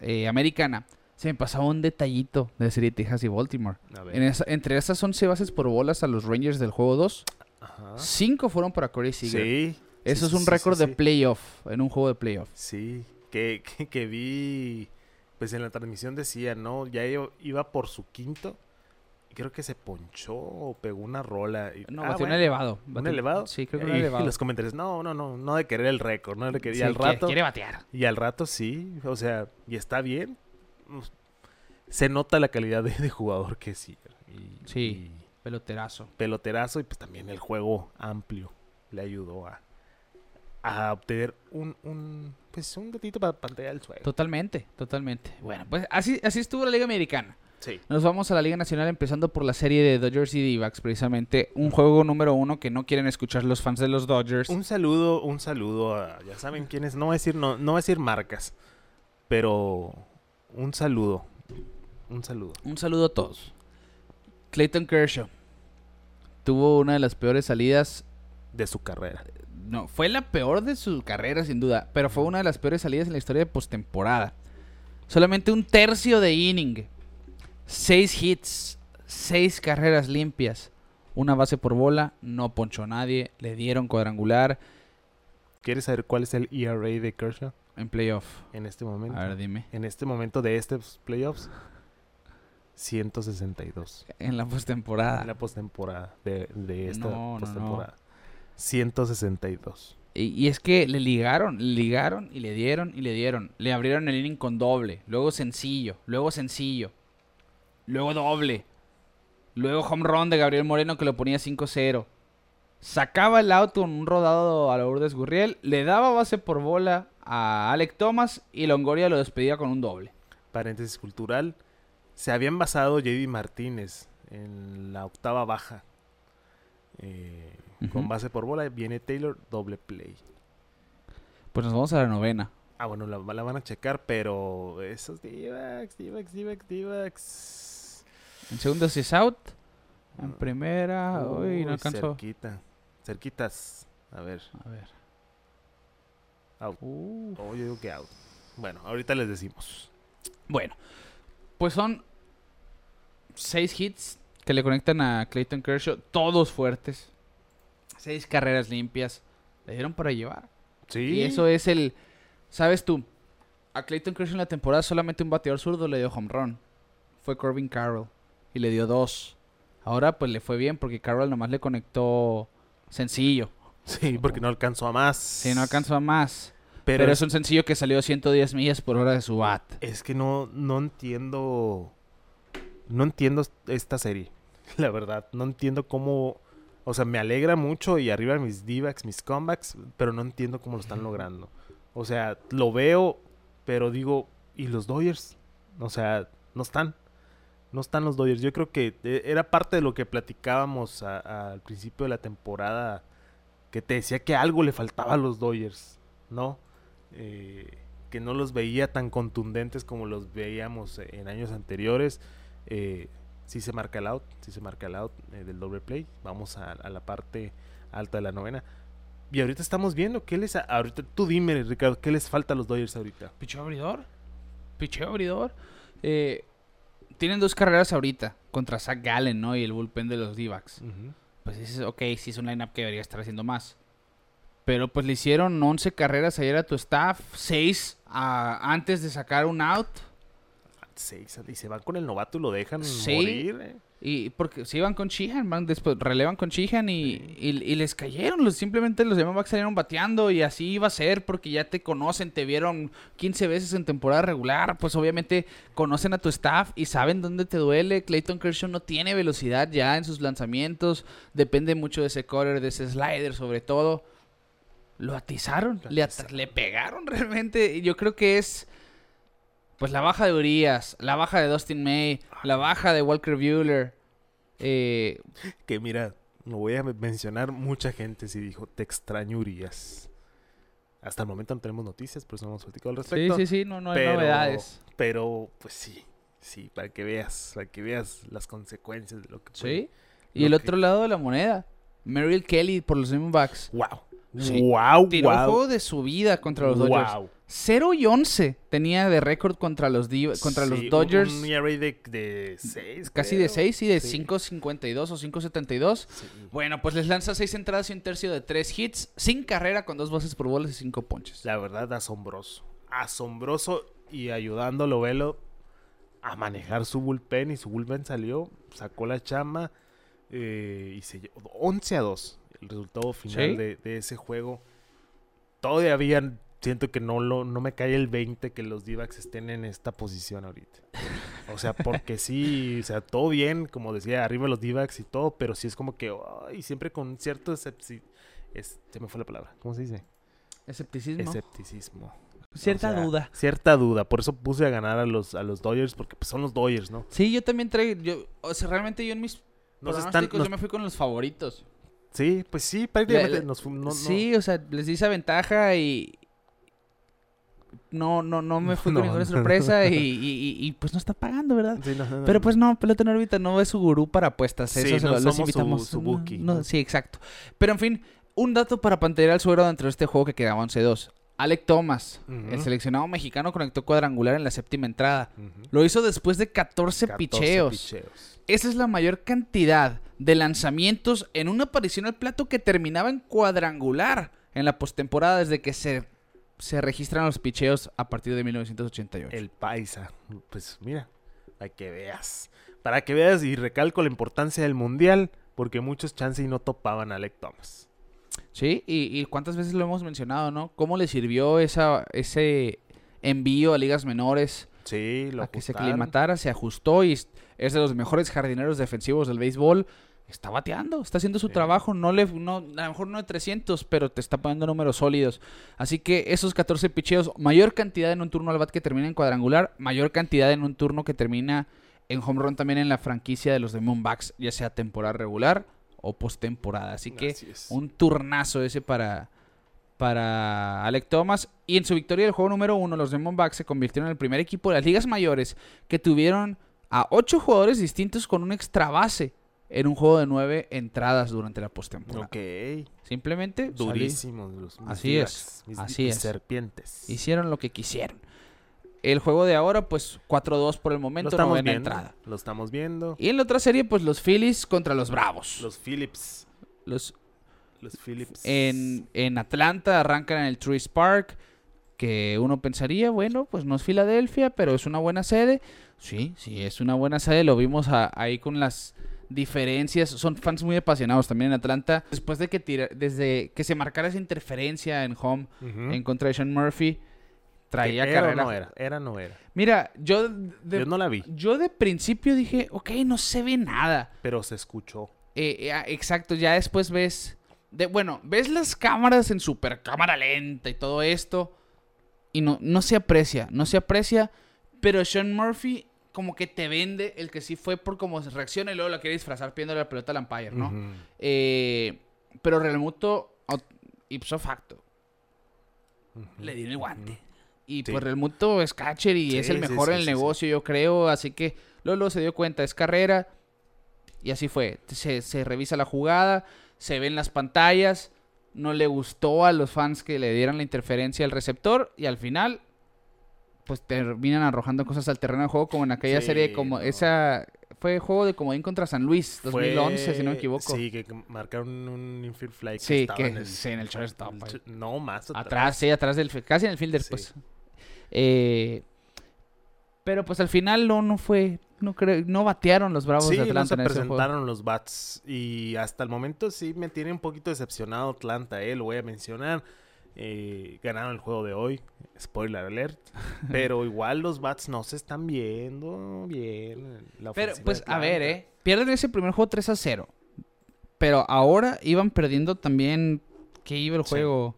eh, Americana, se me pasaba un detallito de la serie Texas y Baltimore. En esa- entre esas 11 bases por bolas a los Rangers del juego 2, Ajá. 5 fueron para Corey Seager. Sí. Eso sí, es un récord sí, de playoff, en un juego de playoff. Sí, que, que, que vi, pues en la transmisión decía, ¿no? Ya iba, por su quinto creo que se ponchó o pegó una rola. y- No, ah, batió un elevado. ¿Un Batió- elevado? Sí, creo que un Y- elevado. Y los comentarios, no, no, no, no de querer el récord, no de querer. Sí, y al quiere- rato, quiere batear. y al rato sí, o sea, y está bien. Se nota la calidad de, de jugador que sí. Y, Sí. y Peloterazo. peloterazo y pues también el juego amplio le ayudó a, a obtener un, un, pues un gatito para pantalla del suelo. Totalmente, totalmente. Bueno, pues así, así estuvo la Liga Americana. Sí. Nos vamos a la Liga Nacional empezando por la serie de Dodgers y D-backs, precisamente un juego número uno que no quieren escuchar los fans de los Dodgers. Un saludo, un saludo a, ya saben quiénes, no voy a decir, no, no voy a decir marcas, pero un saludo, un saludo. Un saludo a todos. Clayton Kershaw tuvo una de las peores salidas. de su carrera. No, fue la peor de su carrera, sin duda. Pero fue una de las peores salidas en la historia de postemporada. Solamente un tercio de inning. Seis hits. Seis carreras limpias. Una base por bola. No ponchó a nadie. Le dieron cuadrangular ¿Quieres saber cuál es el ERA de Kershaw en playoff. en este momento? A ver, dime. En este momento de estos playoffs, 162. En la postemporada. En la postemporada de, de esta No, no, no. Postemporada. 162. Y, y es que le ligaron, le ligaron y le dieron y le dieron. Le abrieron el inning con doble, luego sencillo, luego sencillo, luego doble, luego home run de Gabriel Moreno que lo ponía 5-0. Sacaba el auto en un rodado a Lourdes Gurriel, le daba base por bola a Alec Thomas y Longoria lo despedía con un doble. Paréntesis cultural. Se habían basado JD Martínez en la octava baja. Eh, Con base por bola viene Taylor, doble play. Pues nos vamos a la novena. Ah, bueno, la, la van a checar, pero esos D-backs, D-backs, D-backs, D-backs. En segundo si es out. En primera, uy, Uy, no alcanzó. Cerquita. Cerquitas. A ver. A ver. Out. Uh. Oh, yo digo que out. Bueno, ahorita les decimos. Bueno, pues son seis hits que le conectan a Clayton Kershaw, todos fuertes. Seis carreras limpias. Le dieron para llevar. Sí. Y eso es el. ¿Sabes tú? A Clayton Kershaw en la temporada solamente un bateador zurdo le dio home run. Fue Corbin Carroll. Y le dio dos. Ahora pues le fue bien porque Carroll nomás le conectó sencillo. Sí, porque no alcanzó a más. Sí, no alcanzó a más. Pero, Pero, es, un sencillo que salió a 110 millas por hora de su bat. es que no, no entiendo. No entiendo esta serie. La verdad. No entiendo cómo. O sea, me alegra mucho y arriba mis D-backs, mis comebacks. Pero no entiendo cómo lo están logrando. O sea, lo veo, pero digo, ¿y los Dodgers? O sea, no están. No están los Dodgers. Yo creo que eh, era parte de lo que platicábamos a- a- al principio de la temporada. Que te decía que algo le faltaba a los Dodgers, ¿no? Eh, que no los veía tan contundentes como los veíamos en años anteriores. Eh, sí se marca el out, sí se marca el out eh, del doble play. Vamos a, a la parte alta de la novena. Y ahorita estamos viendo qué les... Ahorita tú dime, Ricardo, ¿qué les falta a los Dodgers ahorita? Picheo abridor. Picheo abridor. Eh, tienen dos carreras ahorita contra Zach Gallen, ¿no? Y el bullpen de los D-backs. Pues dices, ok, sí es un lineup que debería estar haciendo más. Pero pues le hicieron 11 carreras ayer a tu staff, 6 antes de sacar un out. Y se van con el novato y lo dejan Sí. morir. eh. Y porque se iban con Sheehan, van después relevan con Sheehan y, y- y les cayeron. Los, simplemente los Diamondbacks salieron bateando y así iba a ser porque ya te conocen, te vieron 15 veces en temporada regular. Pues obviamente conocen a tu staff y saben dónde te duele. Clayton Kershaw no tiene velocidad ya en sus lanzamientos. Depende mucho de ese cutter, de ese slider sobre todo. Lo atizaron, Lo le, at- le pegaron realmente. Yo creo que es pues la baja de Urias, la baja de Dustin May, la baja de Walker Bueller. Eh, Que mira, lo voy a mencionar, mucha gente sí dijo, te extraño Urias. Hasta el momento no tenemos noticias, por eso no hemos platicado al sí, respecto. sí, sí, no, no hay pero- novedades. Pero, pues sí, sí, para que veas, para que veas las consecuencias de lo que Sí. Y el que- otro lado de la moneda, Merrill Kelly por los Diamondbacks. Wow. Sí. Wow, Tiró el wow. juego de su vida contra los Dodgers. Wow. 0 y 11 tenía de récord contra los Div- contra Sí, los Dodgers. Un, ERA de, de 6. casi de 6 y de Sí. 5.52 o 5.72. Bueno, pues les lanza 6 entradas y un tercio de 3 hits, sin carrera, con dos bases por bolas y 5 ponches. La verdad, asombroso. Asombroso y ayudándolo, velo. a manejar su bullpen y su bullpen salió, sacó la chamba eh, y se llevó 11 a 2 el resultado final Sí. de, de ese juego. Todavía siento que no, lo, no me cae el 20 que los D-backs estén en esta posición ahorita. O sea, porque sí, o sea, todo bien, como decía, arriba los D-backs y todo, pero sí es como que, ay, siempre con cierto escepsi- es, se me fue la palabra, ¿cómo se dice? Escepticismo. Escepticismo. Cierta O sea, duda. Cierta duda. Por eso puse a ganar a los, a los Dodgers, porque pues, son los Dodgers, ¿no? Sí, yo también traigo. Yo, o sea, realmente yo en mis Nos están, nos- yo me fui con los favoritos. Sí, pues sí, prácticamente Le- nos no- Sí, o sea, les di esa ventaja y. No, no, no me fui No, con ninguna sorpresa y, y- pues no está pagando, ¿verdad? Sí, no, Pero pues no, Pelota en órbita no es su gurú para apuestas. Sí, Eso se no lo- los su- invitamos. su sí, exacto. Pero en fin, un dato para pantallar al suero dentro de este juego que quedaba 11-2. Alec Thomas, el seleccionado mexicano, conectó cuadrangular en la séptima entrada. Lo hizo después de 14, 14 picheos. picheos. Esa es la mayor cantidad de lanzamientos en una aparición al plato que terminaba en cuadrangular en la postemporada desde que se, se registran los picheos a partir de 1988. El paisa. Pues mira, para que veas. Para que veas y recalco la importancia del mundial, porque muchos chances y no topaban a Alec Thomas. Sí, y, y cuántas veces lo hemos mencionado, ¿no? ¿Cómo le sirvió esa, ese envío a ligas menores Sí, lo a que se aclimatara, se ajustó y es de los mejores jardineros defensivos del béisbol? Está bateando, está haciendo su Sí. trabajo, no le, no, a lo mejor no de 300, pero te está poniendo números sólidos. Así que esos 14 picheos, mayor cantidad en un turno al bat que termina en cuadrangular, mayor cantidad en un turno que termina en home run también en la franquicia de los Diamondbacks, ya sea temporada regular o postemporada. Así que un turnazo ese para, para Alec Thomas. Y en su victoria del juego número uno, los Diamondbacks se convirtieron en el primer equipo de las ligas mayores que tuvieron a ocho jugadores distintos con un extra base en un juego de nueve entradas durante la postemporada. Ok. Simplemente Durísimos los Así es, mis- así mis es. serpientes. hicieron lo que quisieron. El juego de ahora, pues 4-2 por el momento, novena viendo. entrada. Lo estamos viendo. Y en la otra serie, pues los Phillies contra los Bravos. Los Phillips. Los Los Phillips. en, en Atlanta arrancan en el Truist Park, que uno pensaría, bueno, pues no es Filadelfia, pero es una buena sede. Sí, sí, es una buena sede, lo vimos a- ahí con las diferencias. Son fans muy apasionados también en Atlanta. Después de que tira- desde que se marcara esa interferencia en home en contra de Sean Murphy, traía ¿Era o carrera. no era? Era o no era. Mira, yo de, Yo no la vi, yo de principio dije, ok, no se ve nada. pero se escuchó. Eh, eh, ah, exacto, ya después ves. De, bueno, ves las cámaras en super cámara lenta y todo esto. Y no, no se aprecia, no se aprecia. Pero Sean Murphy como que te vende el que sí fue por cómo se reacciona y luego la quiere disfrazar pidiéndole la pelota al umpire, ¿no? Eh, pero Realmuto, ipso facto, le dieron el guante. Y Sí. pues Realmuto es catcher y es el mejor sí, en el negocio, yo creo. Así que luego, luego se dio cuenta, es carrera. Y así fue. Se, se revisa la jugada, se ven las pantallas. No le gustó a los fans que le dieran la interferencia al receptor. Y al final, pues terminan arrojando cosas al terreno de juego, como en aquella Sí, serie, como no. esa. Fue juego de comodín contra San Luis, 2011, si no me Fue- equivoco. Sí, que marcaron un infield fly. Que Sí, que en el, sí, en el shortstop, No, más atrás. Atrás, sí, atrás del. Casi en el fielder, Sí. pues. Eh, pero pues al final no, no fue. No creo, no batearon los Bravos Sí, de no Atlanta se en ese juego. presentaron los bats. Y hasta el momento sí me tiene un poquito decepcionado Atlanta, eh, lo voy a mencionar. Eh, ganaron el juego de hoy, spoiler alert. pero igual los bats no se están viendo bien. la Pero pues a ver, eh. Pierden ese primer juego 3 a 0. Pero ahora iban perdiendo también. Que iba el Sí. juego.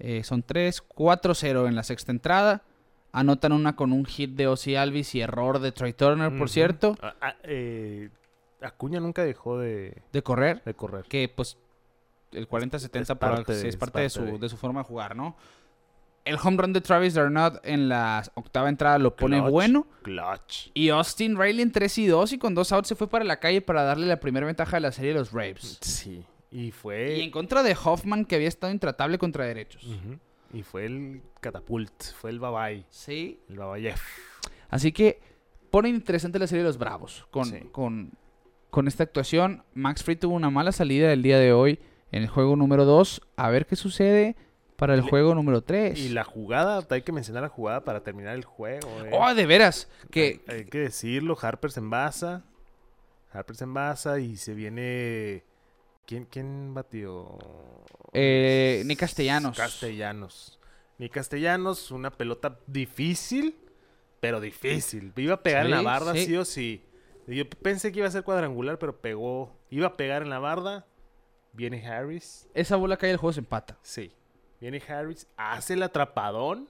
Eh, son 3, 4-0 en la sexta entrada. Anotan una con un hit de Ozzy Alvis y error de Troy Turner, por cierto, Ah, ah, eh, Acuña nunca dejó de, de correr. de correr. que pues el 40-70 es parte de- es parte su, de- de su forma de jugar, ¿no? El home run de Travis Darnot en la octava entrada lo pone Clutch, bueno. Clutch. Y Austin Riley en 3 y 2 y con dos outs se fue para la calle para darle la primera ventaja de la serie de los Braves. Sí. Y fue. Y en contra de Hoffman que había estado intratable contra derechos. Y fue el catapult. Fue el babay. Sí. El babayef. Así que pone interesante la serie de los Bravos con, Sí. con, con esta actuación. Max Free tuvo una mala salida el día de hoy en el juego número 2. A ver qué sucede. para el Le- juego número 3. Y la jugada, hay que mencionar la jugada para terminar el juego. eh. Oh, de veras. Que, hay, hay que decirlo, Harper se envasa. Harper se envasa y se viene... ¿Quién, quién batió? Eh, Nick Castellanos. Castellanos. Nick Castellanos, una pelota difícil, pero difícil. Iba a pegar en la barda, sí. sí. o sí. Yo pensé que iba a ser cuadrangular, pero pegó. Iba a pegar en la barda. Viene Harris. esa bola cae el juego se empata. Sí. Viene Harris, hace el atrapadón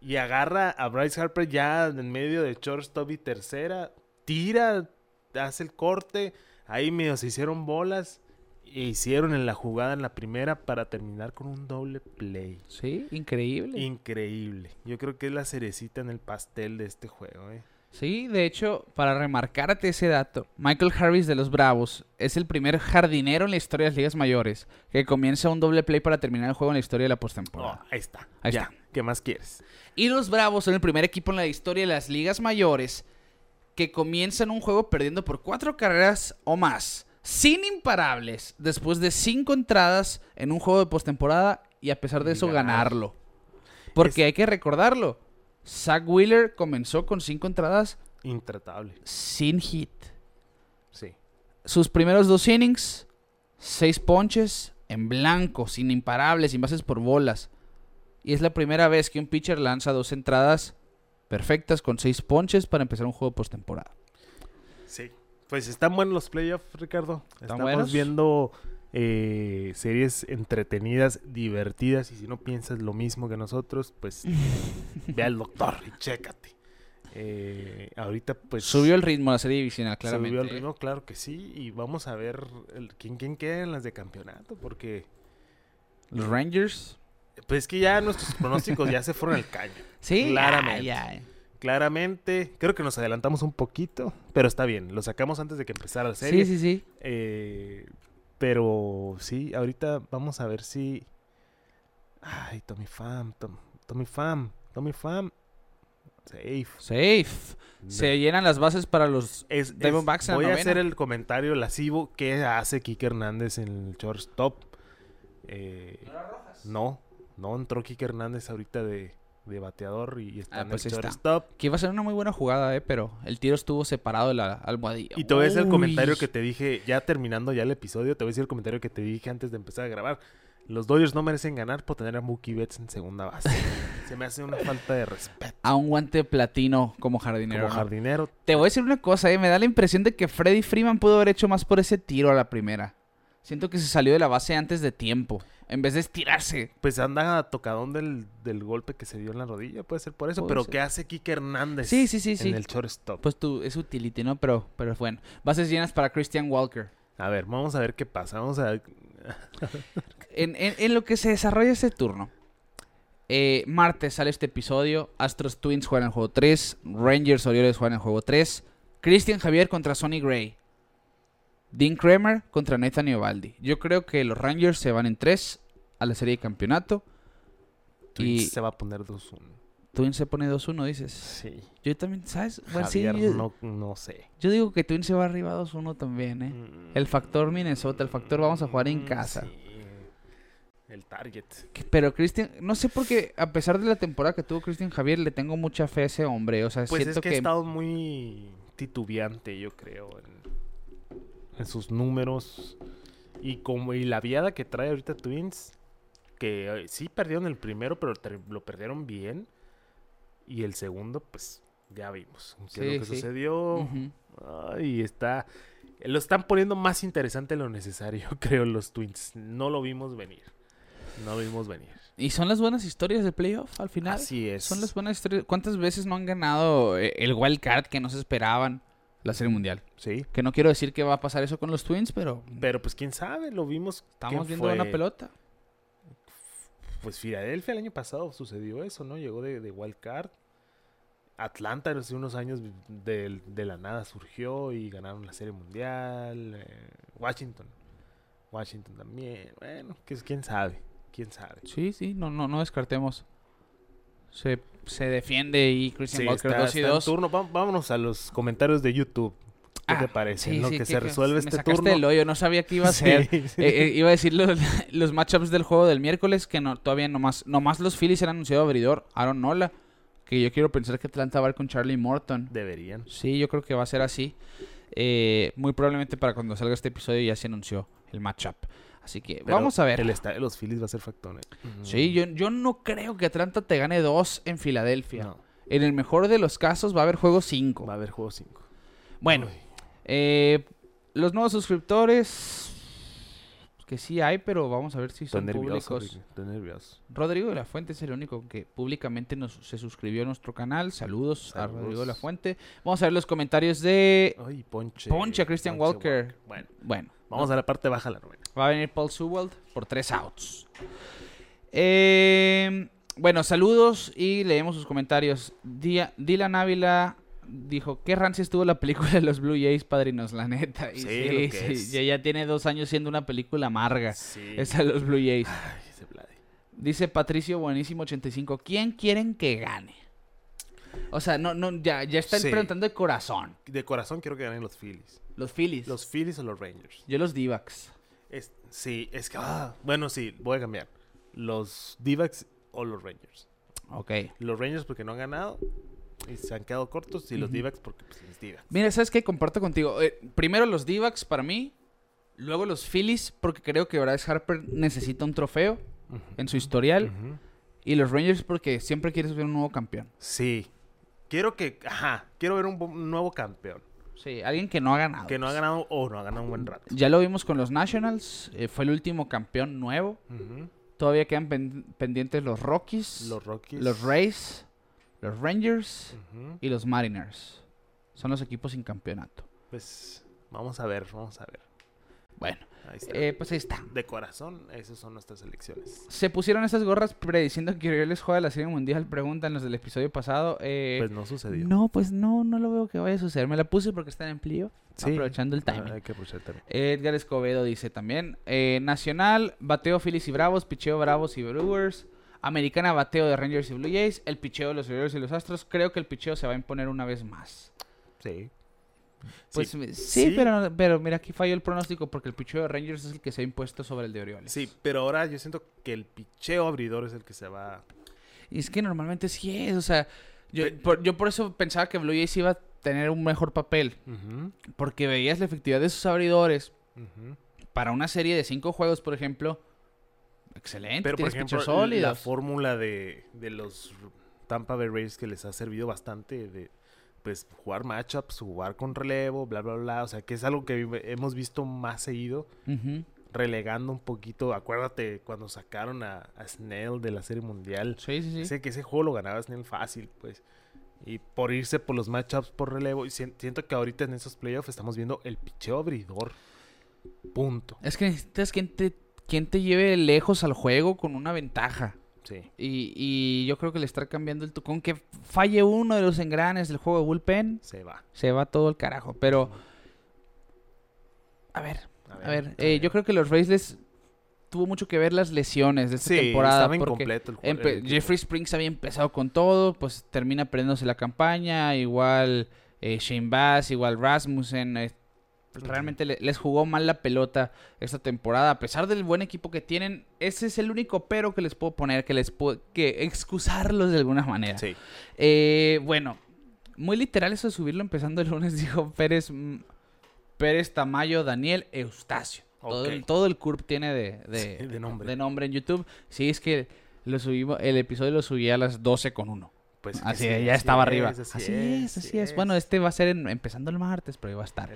y agarra a Bryce Harper ya en medio de shortstop y tercera. Tira, hace el corte. Ahí medio se hicieron bolas. E hicieron en la jugada en la primera para terminar con un doble play. Sí, increíble. Increíble. Yo creo que es la cerecita en el pastel de este juego. ¿eh? Sí, de hecho, para remarcarte ese dato, Michael Harris de los Bravos es el primer jardinero en la historia de las ligas mayores que comienza un doble play para terminar el juego en la historia de la Oh, postemporada. ahí está. Ahí ya. está. ¿Qué más quieres? Y los Bravos son el primer equipo en la historia de las ligas mayores que comienzan un juego perdiendo por cuatro carreras o más, sin imparables, después de cinco entradas en un juego de postemporada y a pesar de eso ganar. ganarlo. Porque Es- hay que recordarlo, Zach Wheeler comenzó con cinco entradas Intratable. sin hit. Sí. Sus primeros dos innings, seis ponches en blanco, sin imparables, sin bases por bolas. Y es la primera vez que un pitcher lanza dos entradas perfectas con seis ponches para empezar un juego postemporada. Sí. Pues están buenos los playoffs, Ricardo. Estamos buenos? viendo eh, series entretenidas, divertidas. Y si no piensas lo mismo que nosotros, pues ve al doctor y chécate. Eh, ahorita, pues. Subió el ritmo la serie divisional, claramente. Subió el ¿eh? ritmo, claro que sí. Y vamos a ver el- quién, quién queda en las de campeonato. Porque, Los Rangers. pues es que ya nuestros pronósticos ya se fueron al caño. Sí, Claramente. ya. Claramente, creo que nos adelantamos un poquito, pero está bien. Lo sacamos antes de que empezara la serie. Sí, sí, sí. Eh, pero sí, ahorita vamos a ver si. Ay, Tommy Tom- Tommy Pham, Tommy Pham. Safe. Safe. Se llenan las bases para los... Es- Diamondbacks voy a novena. hacer el comentario lascivo que hace Kike Hernández en el shortstop. Eh, no, no entró Kike Hernández ahorita de, de bateador y está Ah, en pues el shortstop. Que iba a ser una muy buena jugada, ¿eh? Pero el tiro estuvo separado de la almohadilla. Y te voy a hacer el comentario que te dije, ya terminando ya el episodio, te voy a decir el comentario que te dije antes de empezar a grabar. Los Dodgers no merecen ganar por tener a Mookie Betts en segunda base. Se me hace una falta de respeto. A un guante platino como jardinero. Como ¿no? jardinero, Te voy a decir una cosa, ¿eh? Me da la impresión de que Freddy Freeman pudo haber hecho más por ese tiro a la primera. Siento que se salió de la base antes de tiempo. En vez de estirarse. pues anda tocadón del, del golpe que se dio en la rodilla, puede ser por eso. Puede Pero ser. ¿qué hace Kike Hernández Sí, sí, sí, sí. en el shortstop? Pues tú, es utility, ¿no? Pero, pero bueno. Bases llenas para Christian Walker. A ver, vamos a ver qué pasa. Vamos a ver. En, en- en lo que se desarrolla este turno. eh, martes sale este episodio. Astros Twins juegan el juego 3. Rangers Orioles juegan el juego 3. Christian Javier contra Sonny Gray. Dean Kramer contra Nathan Iovaldi. Yo creo que los Rangers se van en 3 a la serie de campeonato. Twins Y- se va a poner 2-1. Twins se pone 2-1, dices. Sí. Yo también, ¿sabes? Bueno, sí, Javier, yo, no, no sé. yo digo que Twins se va arriba 2-1 también, ¿eh? El factor Minnesota, el factor vamos a jugar en Mm, casa. sí. El target. Pero Cristian, no sé por qué, a pesar de la temporada que tuvo Cristian Javier, le tengo mucha fe a ese hombre. O sea, Pues siento es que, que, ha estado muy titubeante, yo creo, en, en sus números. Y como y la viada que trae ahorita Twins, que eh, sí perdieron el primero, pero lo perdieron bien. Y el segundo, pues ya vimos qué es Sí, lo que sí. sucedió. Ujú. Ay, está. Lo están poniendo más interesante de lo necesario, creo, los Twins. No lo vimos venir. No vimos venir. Y son las buenas historias de playoff al final. Así es. Son las buenas historias. ¿Cuántas veces no han ganado eh, el wild card que no se esperaban la serie mundial? Sí. Que no quiero decir que va a pasar eso con los Twins, pero Pero pues quién sabe, lo vimos. estamos ¿quién viendo una fue? pelota. Pues Filadelfia el año pasado sucedió eso, ¿no? Llegó de, de wild card. Atlanta hace unos años de, de la nada surgió y ganaron la serie mundial. eh, Washington. Washington también. Bueno, que, quién sabe. Quién sabe. Sí, sí, no, no, no descartemos. Se, se defiende y Christian Sí, Walker está- 2 y está en 2. turno. Va- vámonos a los comentarios de YouTube. ¿Qué Ah, te parece? sí, lo sí, que que- se que resuelve me este sacaste turno. del hoyo, no sabía qué iba a ser. Sí. Eh, eh, iba a decir los, los matchups del juego del miércoles que no, todavía nomás, nomás los Phillies han anunciado abridor Aaron Nola. Que yo quiero pensar que Atlanta va a ir con Charlie Morton. Deberían. Sí, yo creo que va a ser así. Eh, muy probablemente para cuando salga este episodio ya se anunció el matchup. Así que Pero vamos a ver. El estadio de los Phillies va a ser factor. ¿eh? Sí, yo, yo no creo que Atlanta te gane dos en Filadelfia. No, En el mejor de los casos va a haber juego 5. va a haber juego 5. Bueno, eh, los nuevos suscriptores. Que sí hay, pero vamos a ver si son públicos. Rodrigo de la Fuente es el único que públicamente nos, se suscribió a nuestro canal. Saludos, a. Rodrigo de la Fuente. Vamos a ver los comentarios de Ay, Ponche. Ponche a Christian Ponche Walker. Bueno, Bueno, vamos a la parte baja la novena. Va a venir Paul Sewell por tres outs. Eh, bueno, saludos y leemos sus comentarios. Dia- Dylan Ávila dijo, qué rancia estuvo la película de los Blue Jays, padrinos, la neta. Y Sí, sí, ya, ya tiene dos años siendo una película amarga. Sí. Esa de los Blue Jays. Ay, ese. Dice Patricio Buenísimo 85, ¿quién quieren que gane? O sea, no, no, ya, ya están preguntando de corazón. De corazón quiero que ganen los Phillies. Los Phillies. Los Phillies o los Rangers. Yo los Divacs. Es- sí, es que. ah, bueno, sí, voy a cambiar. Los D-backs o los Rangers. Ok. Los Rangers porque no han ganado y se han quedado cortos. Y los Ujú. D-backs porque pues, los D-backs. Mira, ¿sabes qué? Comparto contigo. Eh, primero los D-backs para mí. Luego los Phillies, porque creo que Bryce Harper necesita un trofeo en su historial. Y los Rangers, porque siempre quieres ver un nuevo campeón. Sí. Quiero que. Ajá. Quiero ver un nuevo campeón. Sí, alguien que no ha ganado. Que no ha ganado o no ha ganado un buen rato. Ya lo vimos con los Nationals. eh, fue el último campeón nuevo. Todavía quedan pen- pendientes los Rockies, Los Rockies. los Rays, los Rangers y los Mariners. Son los equipos sin campeonato. Pues vamos a ver, vamos a ver. Bueno, Ahí está. eh, pues ahí está. de corazón, esas son nuestras elecciones. Se pusieron esas gorras prediciendo que Orioles juega la Serie Mundial, preguntan los del episodio pasado. Eh, Pues no sucedió. no, pues no, no lo veo que vaya a suceder. Me la puse porque está en empleo, Sí. aprovechando el Ah, timing. hay que aprovechar también. Edgar Escobedo dice también. eh, Nacional, bateo Phillies y Bravos, picheo Bravos y Brewers. Americana, bateo de Rangers y Blue Jays. El picheo de los Orioles y los Astros. Creo que el picheo se va a imponer una vez más. Sí. Pues sí, sí, sí. Pero, pero mira, aquí falló el pronóstico porque el picheo de Rangers es el que se ha impuesto sobre el de Orioles. Sí, pero ahora yo siento que el picheo abridor es el que se va. Y es que normalmente sí es, o sea, yo por, yo por eso pensaba que Blue Jays iba a tener un mejor papel. Porque veías la efectividad de sus abridores para una serie de cinco juegos, por ejemplo. Excelente, Pero por ejemplo, la fórmula de, de los Tampa Bay Rays que les ha servido bastante de pues jugar matchups, jugar con relevo, bla bla bla, o sea, que es algo que hemos visto más seguido, relegando un poquito, acuérdate cuando sacaron a, a Snell de la Serie Mundial, Sí, sí, sí. Sé que ese juego lo ganaba Snell fácil, pues. Y por irse por los matchups por relevo. Y sien- siento que ahorita en esos playoffs estamos viendo el picheo abridor. Punto. Es que necesitas quien te, quien te lleve lejos al juego con una ventaja. Sí. Y, y yo creo que le está cambiando el... tu- Con que falle uno de los engranes del juego de bullpen, Se va. se va todo el carajo. Pero, a ver, A ver, eh, yo creo que los Rays les tuvo mucho que ver las lesiones de esta sí, temporada. estaba porque incompleto el el. Jeffrey Springs había empezado con todo, pues termina perdiéndose la campaña, igual eh, Shane Bass, igual Rasmussen. eh, realmente le- les jugó mal la pelota esta temporada, a pesar del buen equipo que tienen. Ese es el único pero que les puedo poner, que les puedo que excusarlos de alguna manera. Sí. Eh, bueno, muy literal eso de subirlo empezando el lunes, dijo Pérez, mm, Pérez Tamayo, Daniel Eustacio. Todo, el, todo el CURP tiene de, de, Sí, de nombre. de nombre en YouTube. Sí, es que lo subimos, el episodio lo subí a las 12 con 1. Pues Así, sí, ya así estaba es, arriba. así Así, es, es, así es. Bueno, es. este va a ser en- empezando el martes, pero iba a estar.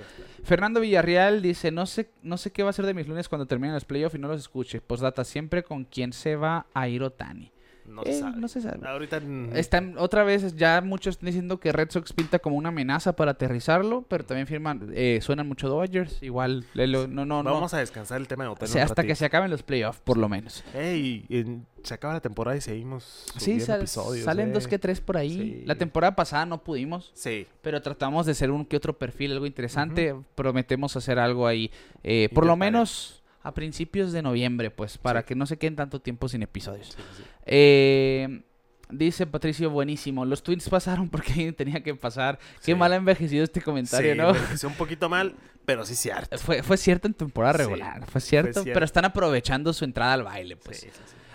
Fernando Villarreal dice, no sé, no sé qué va a ser de mis lunes cuando terminen los playoffs y no los escuche. Postdata, siempre con quién se va a ir Otani. No Eh, se sabe. no se sabe. Ahorita. Están otra vez, ya muchos están diciendo que Red Sox pinta como una amenaza para aterrizarlo, pero también firman, eh, suenan mucho Dodgers, igual, lelo- no, no, no. Vamos a descansar el tema de O Otani. sea, hasta que se acaben los playoffs, por lo menos. Ey, en- se acaba la temporada y seguimos. Sí, sal- episodios, salen eh. dos que tres por ahí. Sí. La temporada pasada no pudimos, Sí. pero tratamos de hacer un que otro perfil, algo interesante. Prometemos hacer algo ahí, eh, por lo menos a principios de noviembre, pues, para Sí. que no se queden tanto tiempo sin episodios. sí, sí. Eh, Dice Patricio, buenísimo. Los tweets pasaron porque tenía que pasar. Qué mal ha envejecido este comentario, ¿no? envejeció un poquito mal, pero sí cierto. Fue, fue cierto en temporada regular, fue cierto, fue cierto. pero están aprovechando su entrada al baile, pues.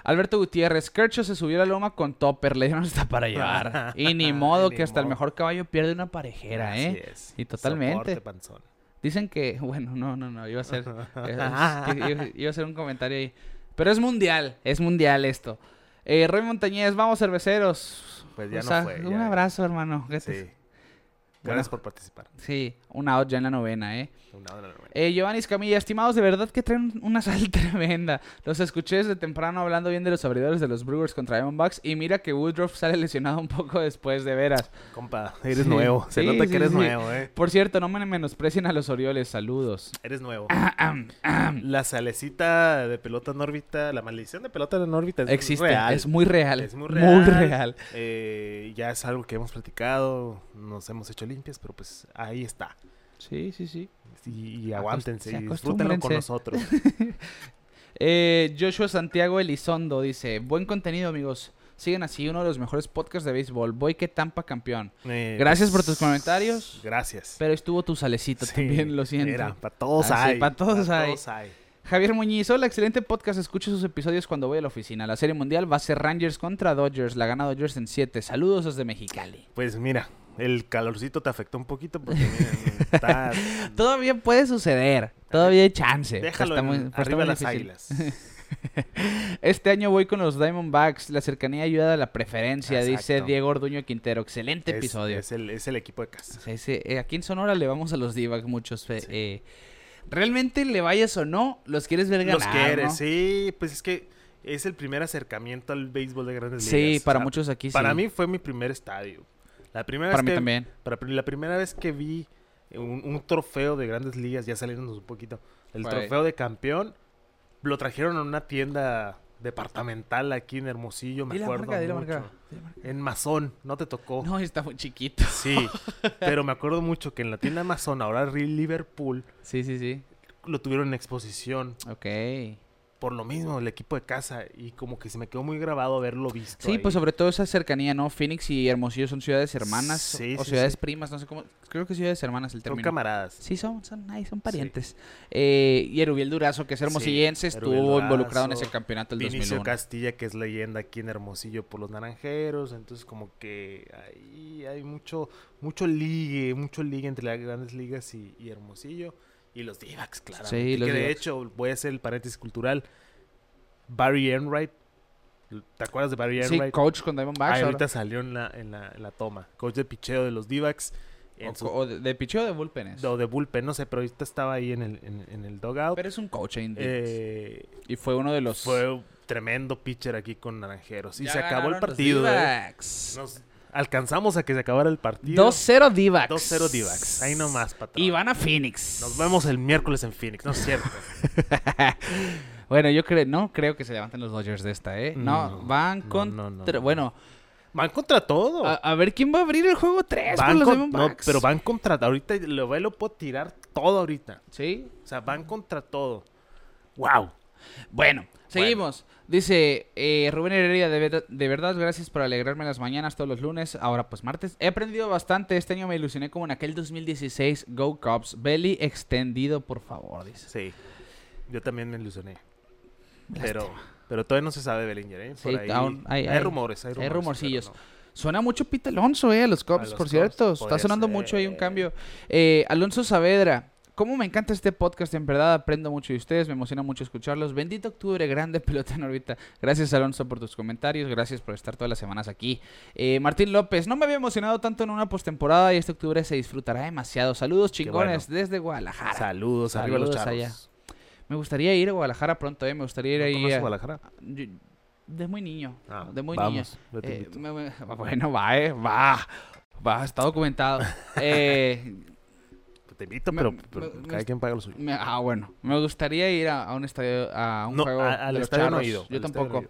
Alberto Gutiérrez, Kercho se subió a la loma con Topper, le dieron hasta para llevar. y ni modo Ni que hasta el mejor caballo pierde una parejera, Así ¿eh? es. Y totalmente. Soporte, panzón. Dicen que, bueno, no, no, no, iba a ser, eh, iba, iba a ser un comentario ahí. Pero es mundial, es mundial esto. Eh, Roy Montañez, vamos cerveceros. Pues ya O no fue, Un abrazo, hermano. Sí. Gracias. Gracias por participar. Sí, una out ya en la novena, ¿eh? Una hora, una hora. Eh, Giovanni Escamilla, estimados, de verdad que traen una sal tremenda. Los escuché desde temprano hablando bien de los abridores de los Brewers contra Diamondbacks y mira que Woodruff sale lesionado un poco después, de veras. Compa, eres Sí. nuevo. Se Sí, nota sí, que eres nuevo, eh. Por cierto, no me menosprecien a los Orioles, saludos. Eres nuevo. La salecita de pelota en órbita, la maldición de pelota en órbita es Existe, real. es muy real. Es muy Muy real. real. Eh, ya es algo que hemos platicado, nos hemos hecho limpias, pero pues ahí está. Sí, sí, sí. Y, y aguántense se y disfrútenlo con nosotros. Eh, Joshua Santiago Elizondo dice, buen contenido amigos. Siguen así, uno de los mejores podcasts de béisbol. Voy que Tampa campeón. Eh, Gracias pues, por tus comentarios. Gracias. Pero estuvo tu salecito Sí, también, lo siento. Mira, para todos Ah, sí, hay. pa' todos hay. hay. Javier Muñiz, hola, excelente podcast. Escucho sus episodios cuando voy a la oficina. La serie mundial va a ser Rangers contra Dodgers. La gana Dodgers en 7. Saludos desde Mexicali. Pues mira, el calorcito te afectó un poquito porque miren, está... Todavía puede suceder. Todavía hay chance. Déjalo Está muy- en- pero está arriba muy las águilas. Este año voy con los Diamondbacks. La cercanía ayuda a la preferencia, dice. Diego Orduño Quintero. Excelente Es- episodio. Es, el, es el equipo de casa. Sí, sí, eh, aquí en Sonora le vamos a los d muchos. eh, eh, realmente le vayas o no, los quieres ver ganar. Los quieres, ¿no? sí, pues es que es el primer acercamiento al béisbol de grandes Sí, ligas. para O sea, muchos aquí sí. Para mí fue mi primer estadio. La primera Para vez mí que, también. para la primera vez que vi un, un trofeo de grandes ligas, ya saliéndonos un poquito, el trofeo de campeón, lo trajeron a una tienda departamental aquí en Hermosillo, me acuerdo marca, mucho. marca. En Mazón, no te tocó. No, está muy chiquito. Sí, pero me acuerdo mucho que en la tienda Amazon, ahora Real Liverpool, Sí, sí, sí. lo tuvieron en exposición. Ok. Por lo mismo, el equipo de casa. Y como que se me quedó muy grabado haberlo visto. Sí, ahí. pues sobre todo esa cercanía, ¿no? Phoenix y Hermosillo son ciudades hermanas Sí, o sí, ciudades sí. primas, no sé cómo. Creo que ciudades hermanas el Son término. camaradas. Sí, son, son, ay, son parientes. Eh, y Erubiel Durazo, que es hermosillense, estuvo involucrado en ese campeonato del Vinicio 2001. Castilla, que es leyenda aquí en Hermosillo por los naranjeros. Entonces, como que ahí hay mucho, mucho ligue, mucho ligue entre las grandes ligas y, y Hermosillo. Y los Divacs, claro. Sí, que de D-backs. hecho, voy a hacer el paréntesis cultural. Barry Enright. ¿Te acuerdas de Barry Sí, Enright? coach con Diamondbacks. Ah, ahorita salió en la, en, la, en la toma. Coach de picheo de los. En O, su- o de, de picheo de bullpenes. o de bullpen, no sé, pero ahorita estaba ahí en el, en, en el dugout. Pero es un coach D-backs. Eh, Y fue uno de los. fue tremendo pitcher aquí con Naranjeros. Y Ya se acabó el partido. ¿eh? D-backs. Nos alcanzamos a que se acabara el partido. 2-0 D-backs. 2-0 D-backs. Ahí nomás, patrón. Y van a Phoenix. Nos vemos el miércoles en Phoenix, ¿no es cierto? bueno, yo creo, no creo que se levanten los Dodgers de esta, ¿eh? No, No, van no, contra. no, no, no. Bueno, Van contra todo. a, a ver quién va a abrir el juego 3 por van los con- no, Diamondbacks. pero van contra. Ahorita lo lo puedo tirar todo ahorita. Sí. O sea, van contra todo. ¡Wow! Bueno, seguimos. Dice eh, Rubén Heredia, de, verdad- de verdad, gracias por alegrarme las mañanas todos los lunes. Ahora, pues martes. He aprendido bastante. Este año me ilusioné como en aquel 2016 Go Cubs. Belly extendido, por favor, dice. Sí. Yo también me ilusioné. Lástima. Pero, pero todavía no se sabe Bellinger, ¿eh? Por Sí, ahí, aún hay- hay, hay- rumores, hay hay rumores. rumorcillos. no. Suena mucho Pete Alonso, eh, a los los por cierto. Está sonando ser. mucho ahí un cambio. Eh, Alonso Saavedra. Cómo me encanta este podcast, en verdad aprendo mucho de ustedes, me emociona mucho escucharlos. Bendito octubre, grande pelota en órbita. Gracias Alonso por tus comentarios, gracias por estar todas las semanas aquí. Eh, Martín López, no me había emocionado tanto en una postemporada y este octubre se disfrutará demasiado. Saludos chingones desde Guadalajara. Saludos, arriba los Saludos charros. allá. Me gustaría ir a Guadalajara pronto, eh, me gustaría ir ¿No ahí. a- Guadalajara? yo- de muy niño, Ah, de muy vamos, niño. Eh, me- bueno, va, eh, va. Va, está documentado. Eh, Te invito, me- pero, pero me- cada quien paga lo suyo. ah, bueno. Me gustaría ir a, a un estadio, a un No, juego a- de los no charros. ido, Yo no tampoco.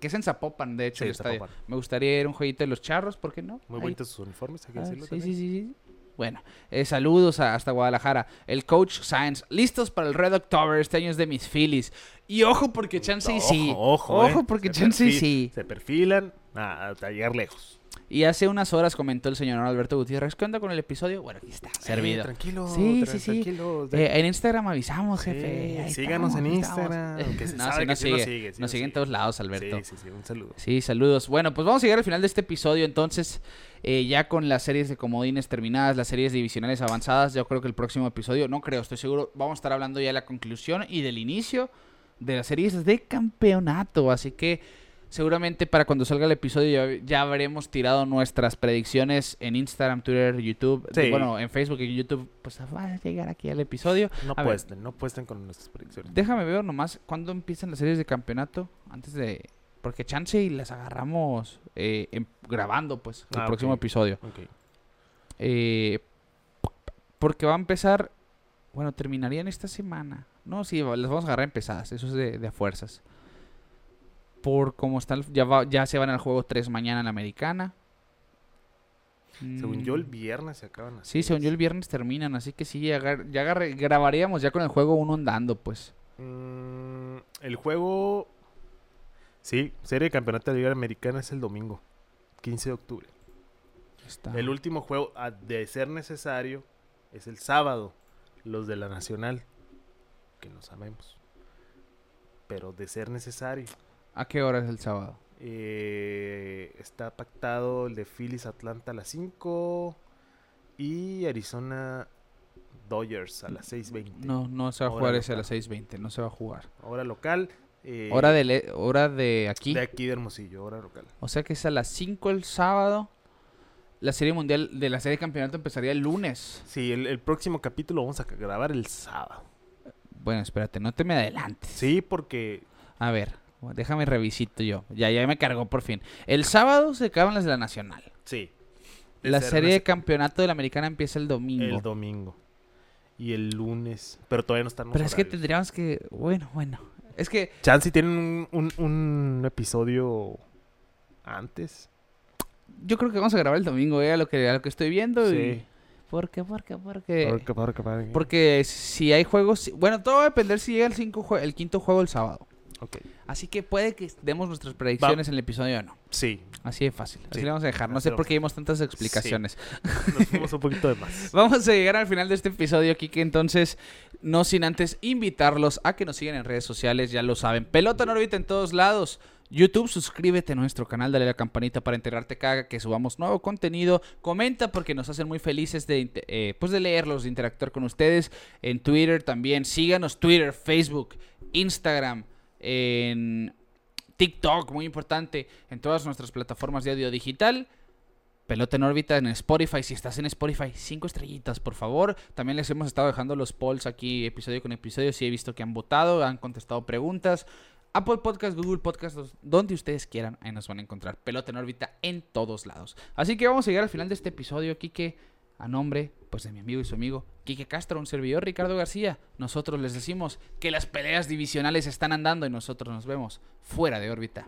Que es en Zapopan, de hecho, Sí, el estadio. Zapopan. Me gustaría ir a un jueguito de los charros, ¿por qué no? Muy Ahí. bonitos sus uniformes, hay que Ah, decirlo. sí, sí, también. sí, sí. Bueno, eh, saludos a- hasta Guadalajara. El coach Science, listos para el Red October. Este año es de mis Phillies. Y ojo porque Chance y sí. Ojo, Ojo eh. porque Se Chance y perfil- sí. Se perfilan a, a llegar lejos. Y hace unas horas comentó el señor Alberto Gutiérrez. ¿Qué onda con el episodio? Bueno, aquí está, servido. Eh, tranquilo. Sí, tra- sí, sí. tranquilo. Eh, en Instagram avisamos, jefe. Síganos estamos, en. Instagram, que se no, sabe que nos sí nos sigue. sigue, nos sigue en sigue. todos lados, Alberto. Sí, sí, sí, un saludo. Sí, saludos. Bueno, pues vamos a llegar al final de este episodio entonces, eh, ya con las series de comodines terminadas, las series divisionales avanzadas, yo creo que el próximo episodio, no creo, estoy seguro, vamos a estar hablando ya de la conclusión y del inicio de las series de campeonato, así que seguramente para cuando salga el episodio ya, ya habremos tirado nuestras predicciones en Instagram, Twitter, YouTube, Sí. bueno, en Facebook y YouTube, pues va a llegar aquí al episodio. No A ver. puesten, no puesten con nuestras predicciones. Déjame ver nomás cuándo empiezan las series de campeonato. Antes de. Porque chance y las agarramos eh, en- grabando, pues, el Ah, próximo episodio. Ok. Eh, porque va a empezar. Bueno, terminarían esta semana. No, sí, las vamos a agarrar empezadas. Eso es de, de a fuerzas. Por como están. Ya, va- ya se van al juego 3 mañana en la americana. Según yo, el Mm, viernes se acaban Sí, según yo, el viernes terminan. Así que sí, agar- ya agarre- grabaríamos ya con el juego uno andando, pues. Mm, el juego. Sí, serie de campeonato de Liga Americana es el domingo, 15 de octubre. Está. El último juego, a- de ser necesario, es el sábado. Los de la Nacional, que no sabemos. Pero de ser necesario. ¿A qué hora es el sábado? eh, está pactado el de Phillies Atlanta a las 5 y Arizona Dodgers a las 6.20. No, no se va a Hora jugar ese a las 6.20, no se va a jugar. Hora local. eh, Hora de, hora de aquí. de aquí de Hermosillo, hora local. O sea que es a las 5 el sábado. La serie mundial de la serie de campeonato empezaría el lunes. Sí, el, el próximo capítulo vamos a grabar el sábado. Bueno, espérate, no te me adelantes. Sí, porque A ver, déjame revisito yo. Ya, ya me cargó por fin. El sábado se acaban las de la Nacional. sí. La ser serie de campeonato de la Americana empieza el domingo. el domingo y el lunes, pero todavía no están Pero es que tendríamos que... Bueno, bueno. Es que... Chance tienen un, un- un episodio antes. Yo creo que vamos a grabar el domingo, eh, a lo que, a lo que estoy viendo. Sí. Y... ¿Por qué? ¿Por qué? ¿Por qué? Porque- porque- porque- Porque si hay juegos... Bueno, todo va a depender si llega el, cinco jue- el quinto juego el sábado. Así que puede que demos nuestras predicciones en el episodio o no. Sí, Así de fácil. Así Sí, le vamos a dejar. No sé por qué dimos tantas explicaciones. nos fuimos un poquito de más. Vamos a llegar al final de este episodio, Kike. Entonces, no sin antes invitarlos a que nos sigan en redes sociales, ya lo saben. Pelota en órbita en todos lados. YouTube, suscríbete a nuestro canal, dale a la campanita para enterarte cada que subamos nuevo contenido. Comenta porque nos hacen muy felices de, eh, pues de leerlos, de interactuar con ustedes. En Twitter también. Síganos Twitter, Facebook, Instagram, en TikTok, muy importante, en todas nuestras plataformas de audio digital. Pelota en órbita en Spotify. Si estás en Spotify, cinco estrellitas, por favor. También les hemos estado dejando los polls aquí, episodio con episodio. Si he visto que han votado, han contestado preguntas. Apple Podcast, Google Podcast, donde ustedes quieran, ahí nos van a encontrar. Pelota en órbita en todos lados. Así que vamos a llegar al final de este episodio, Quique, a nombre pues de mi amigo y su amigo Quique Castro, un servidor Ricardo García. Nosotros les decimos que las peleas divisionales están andando y nosotros nos vemos fuera de órbita.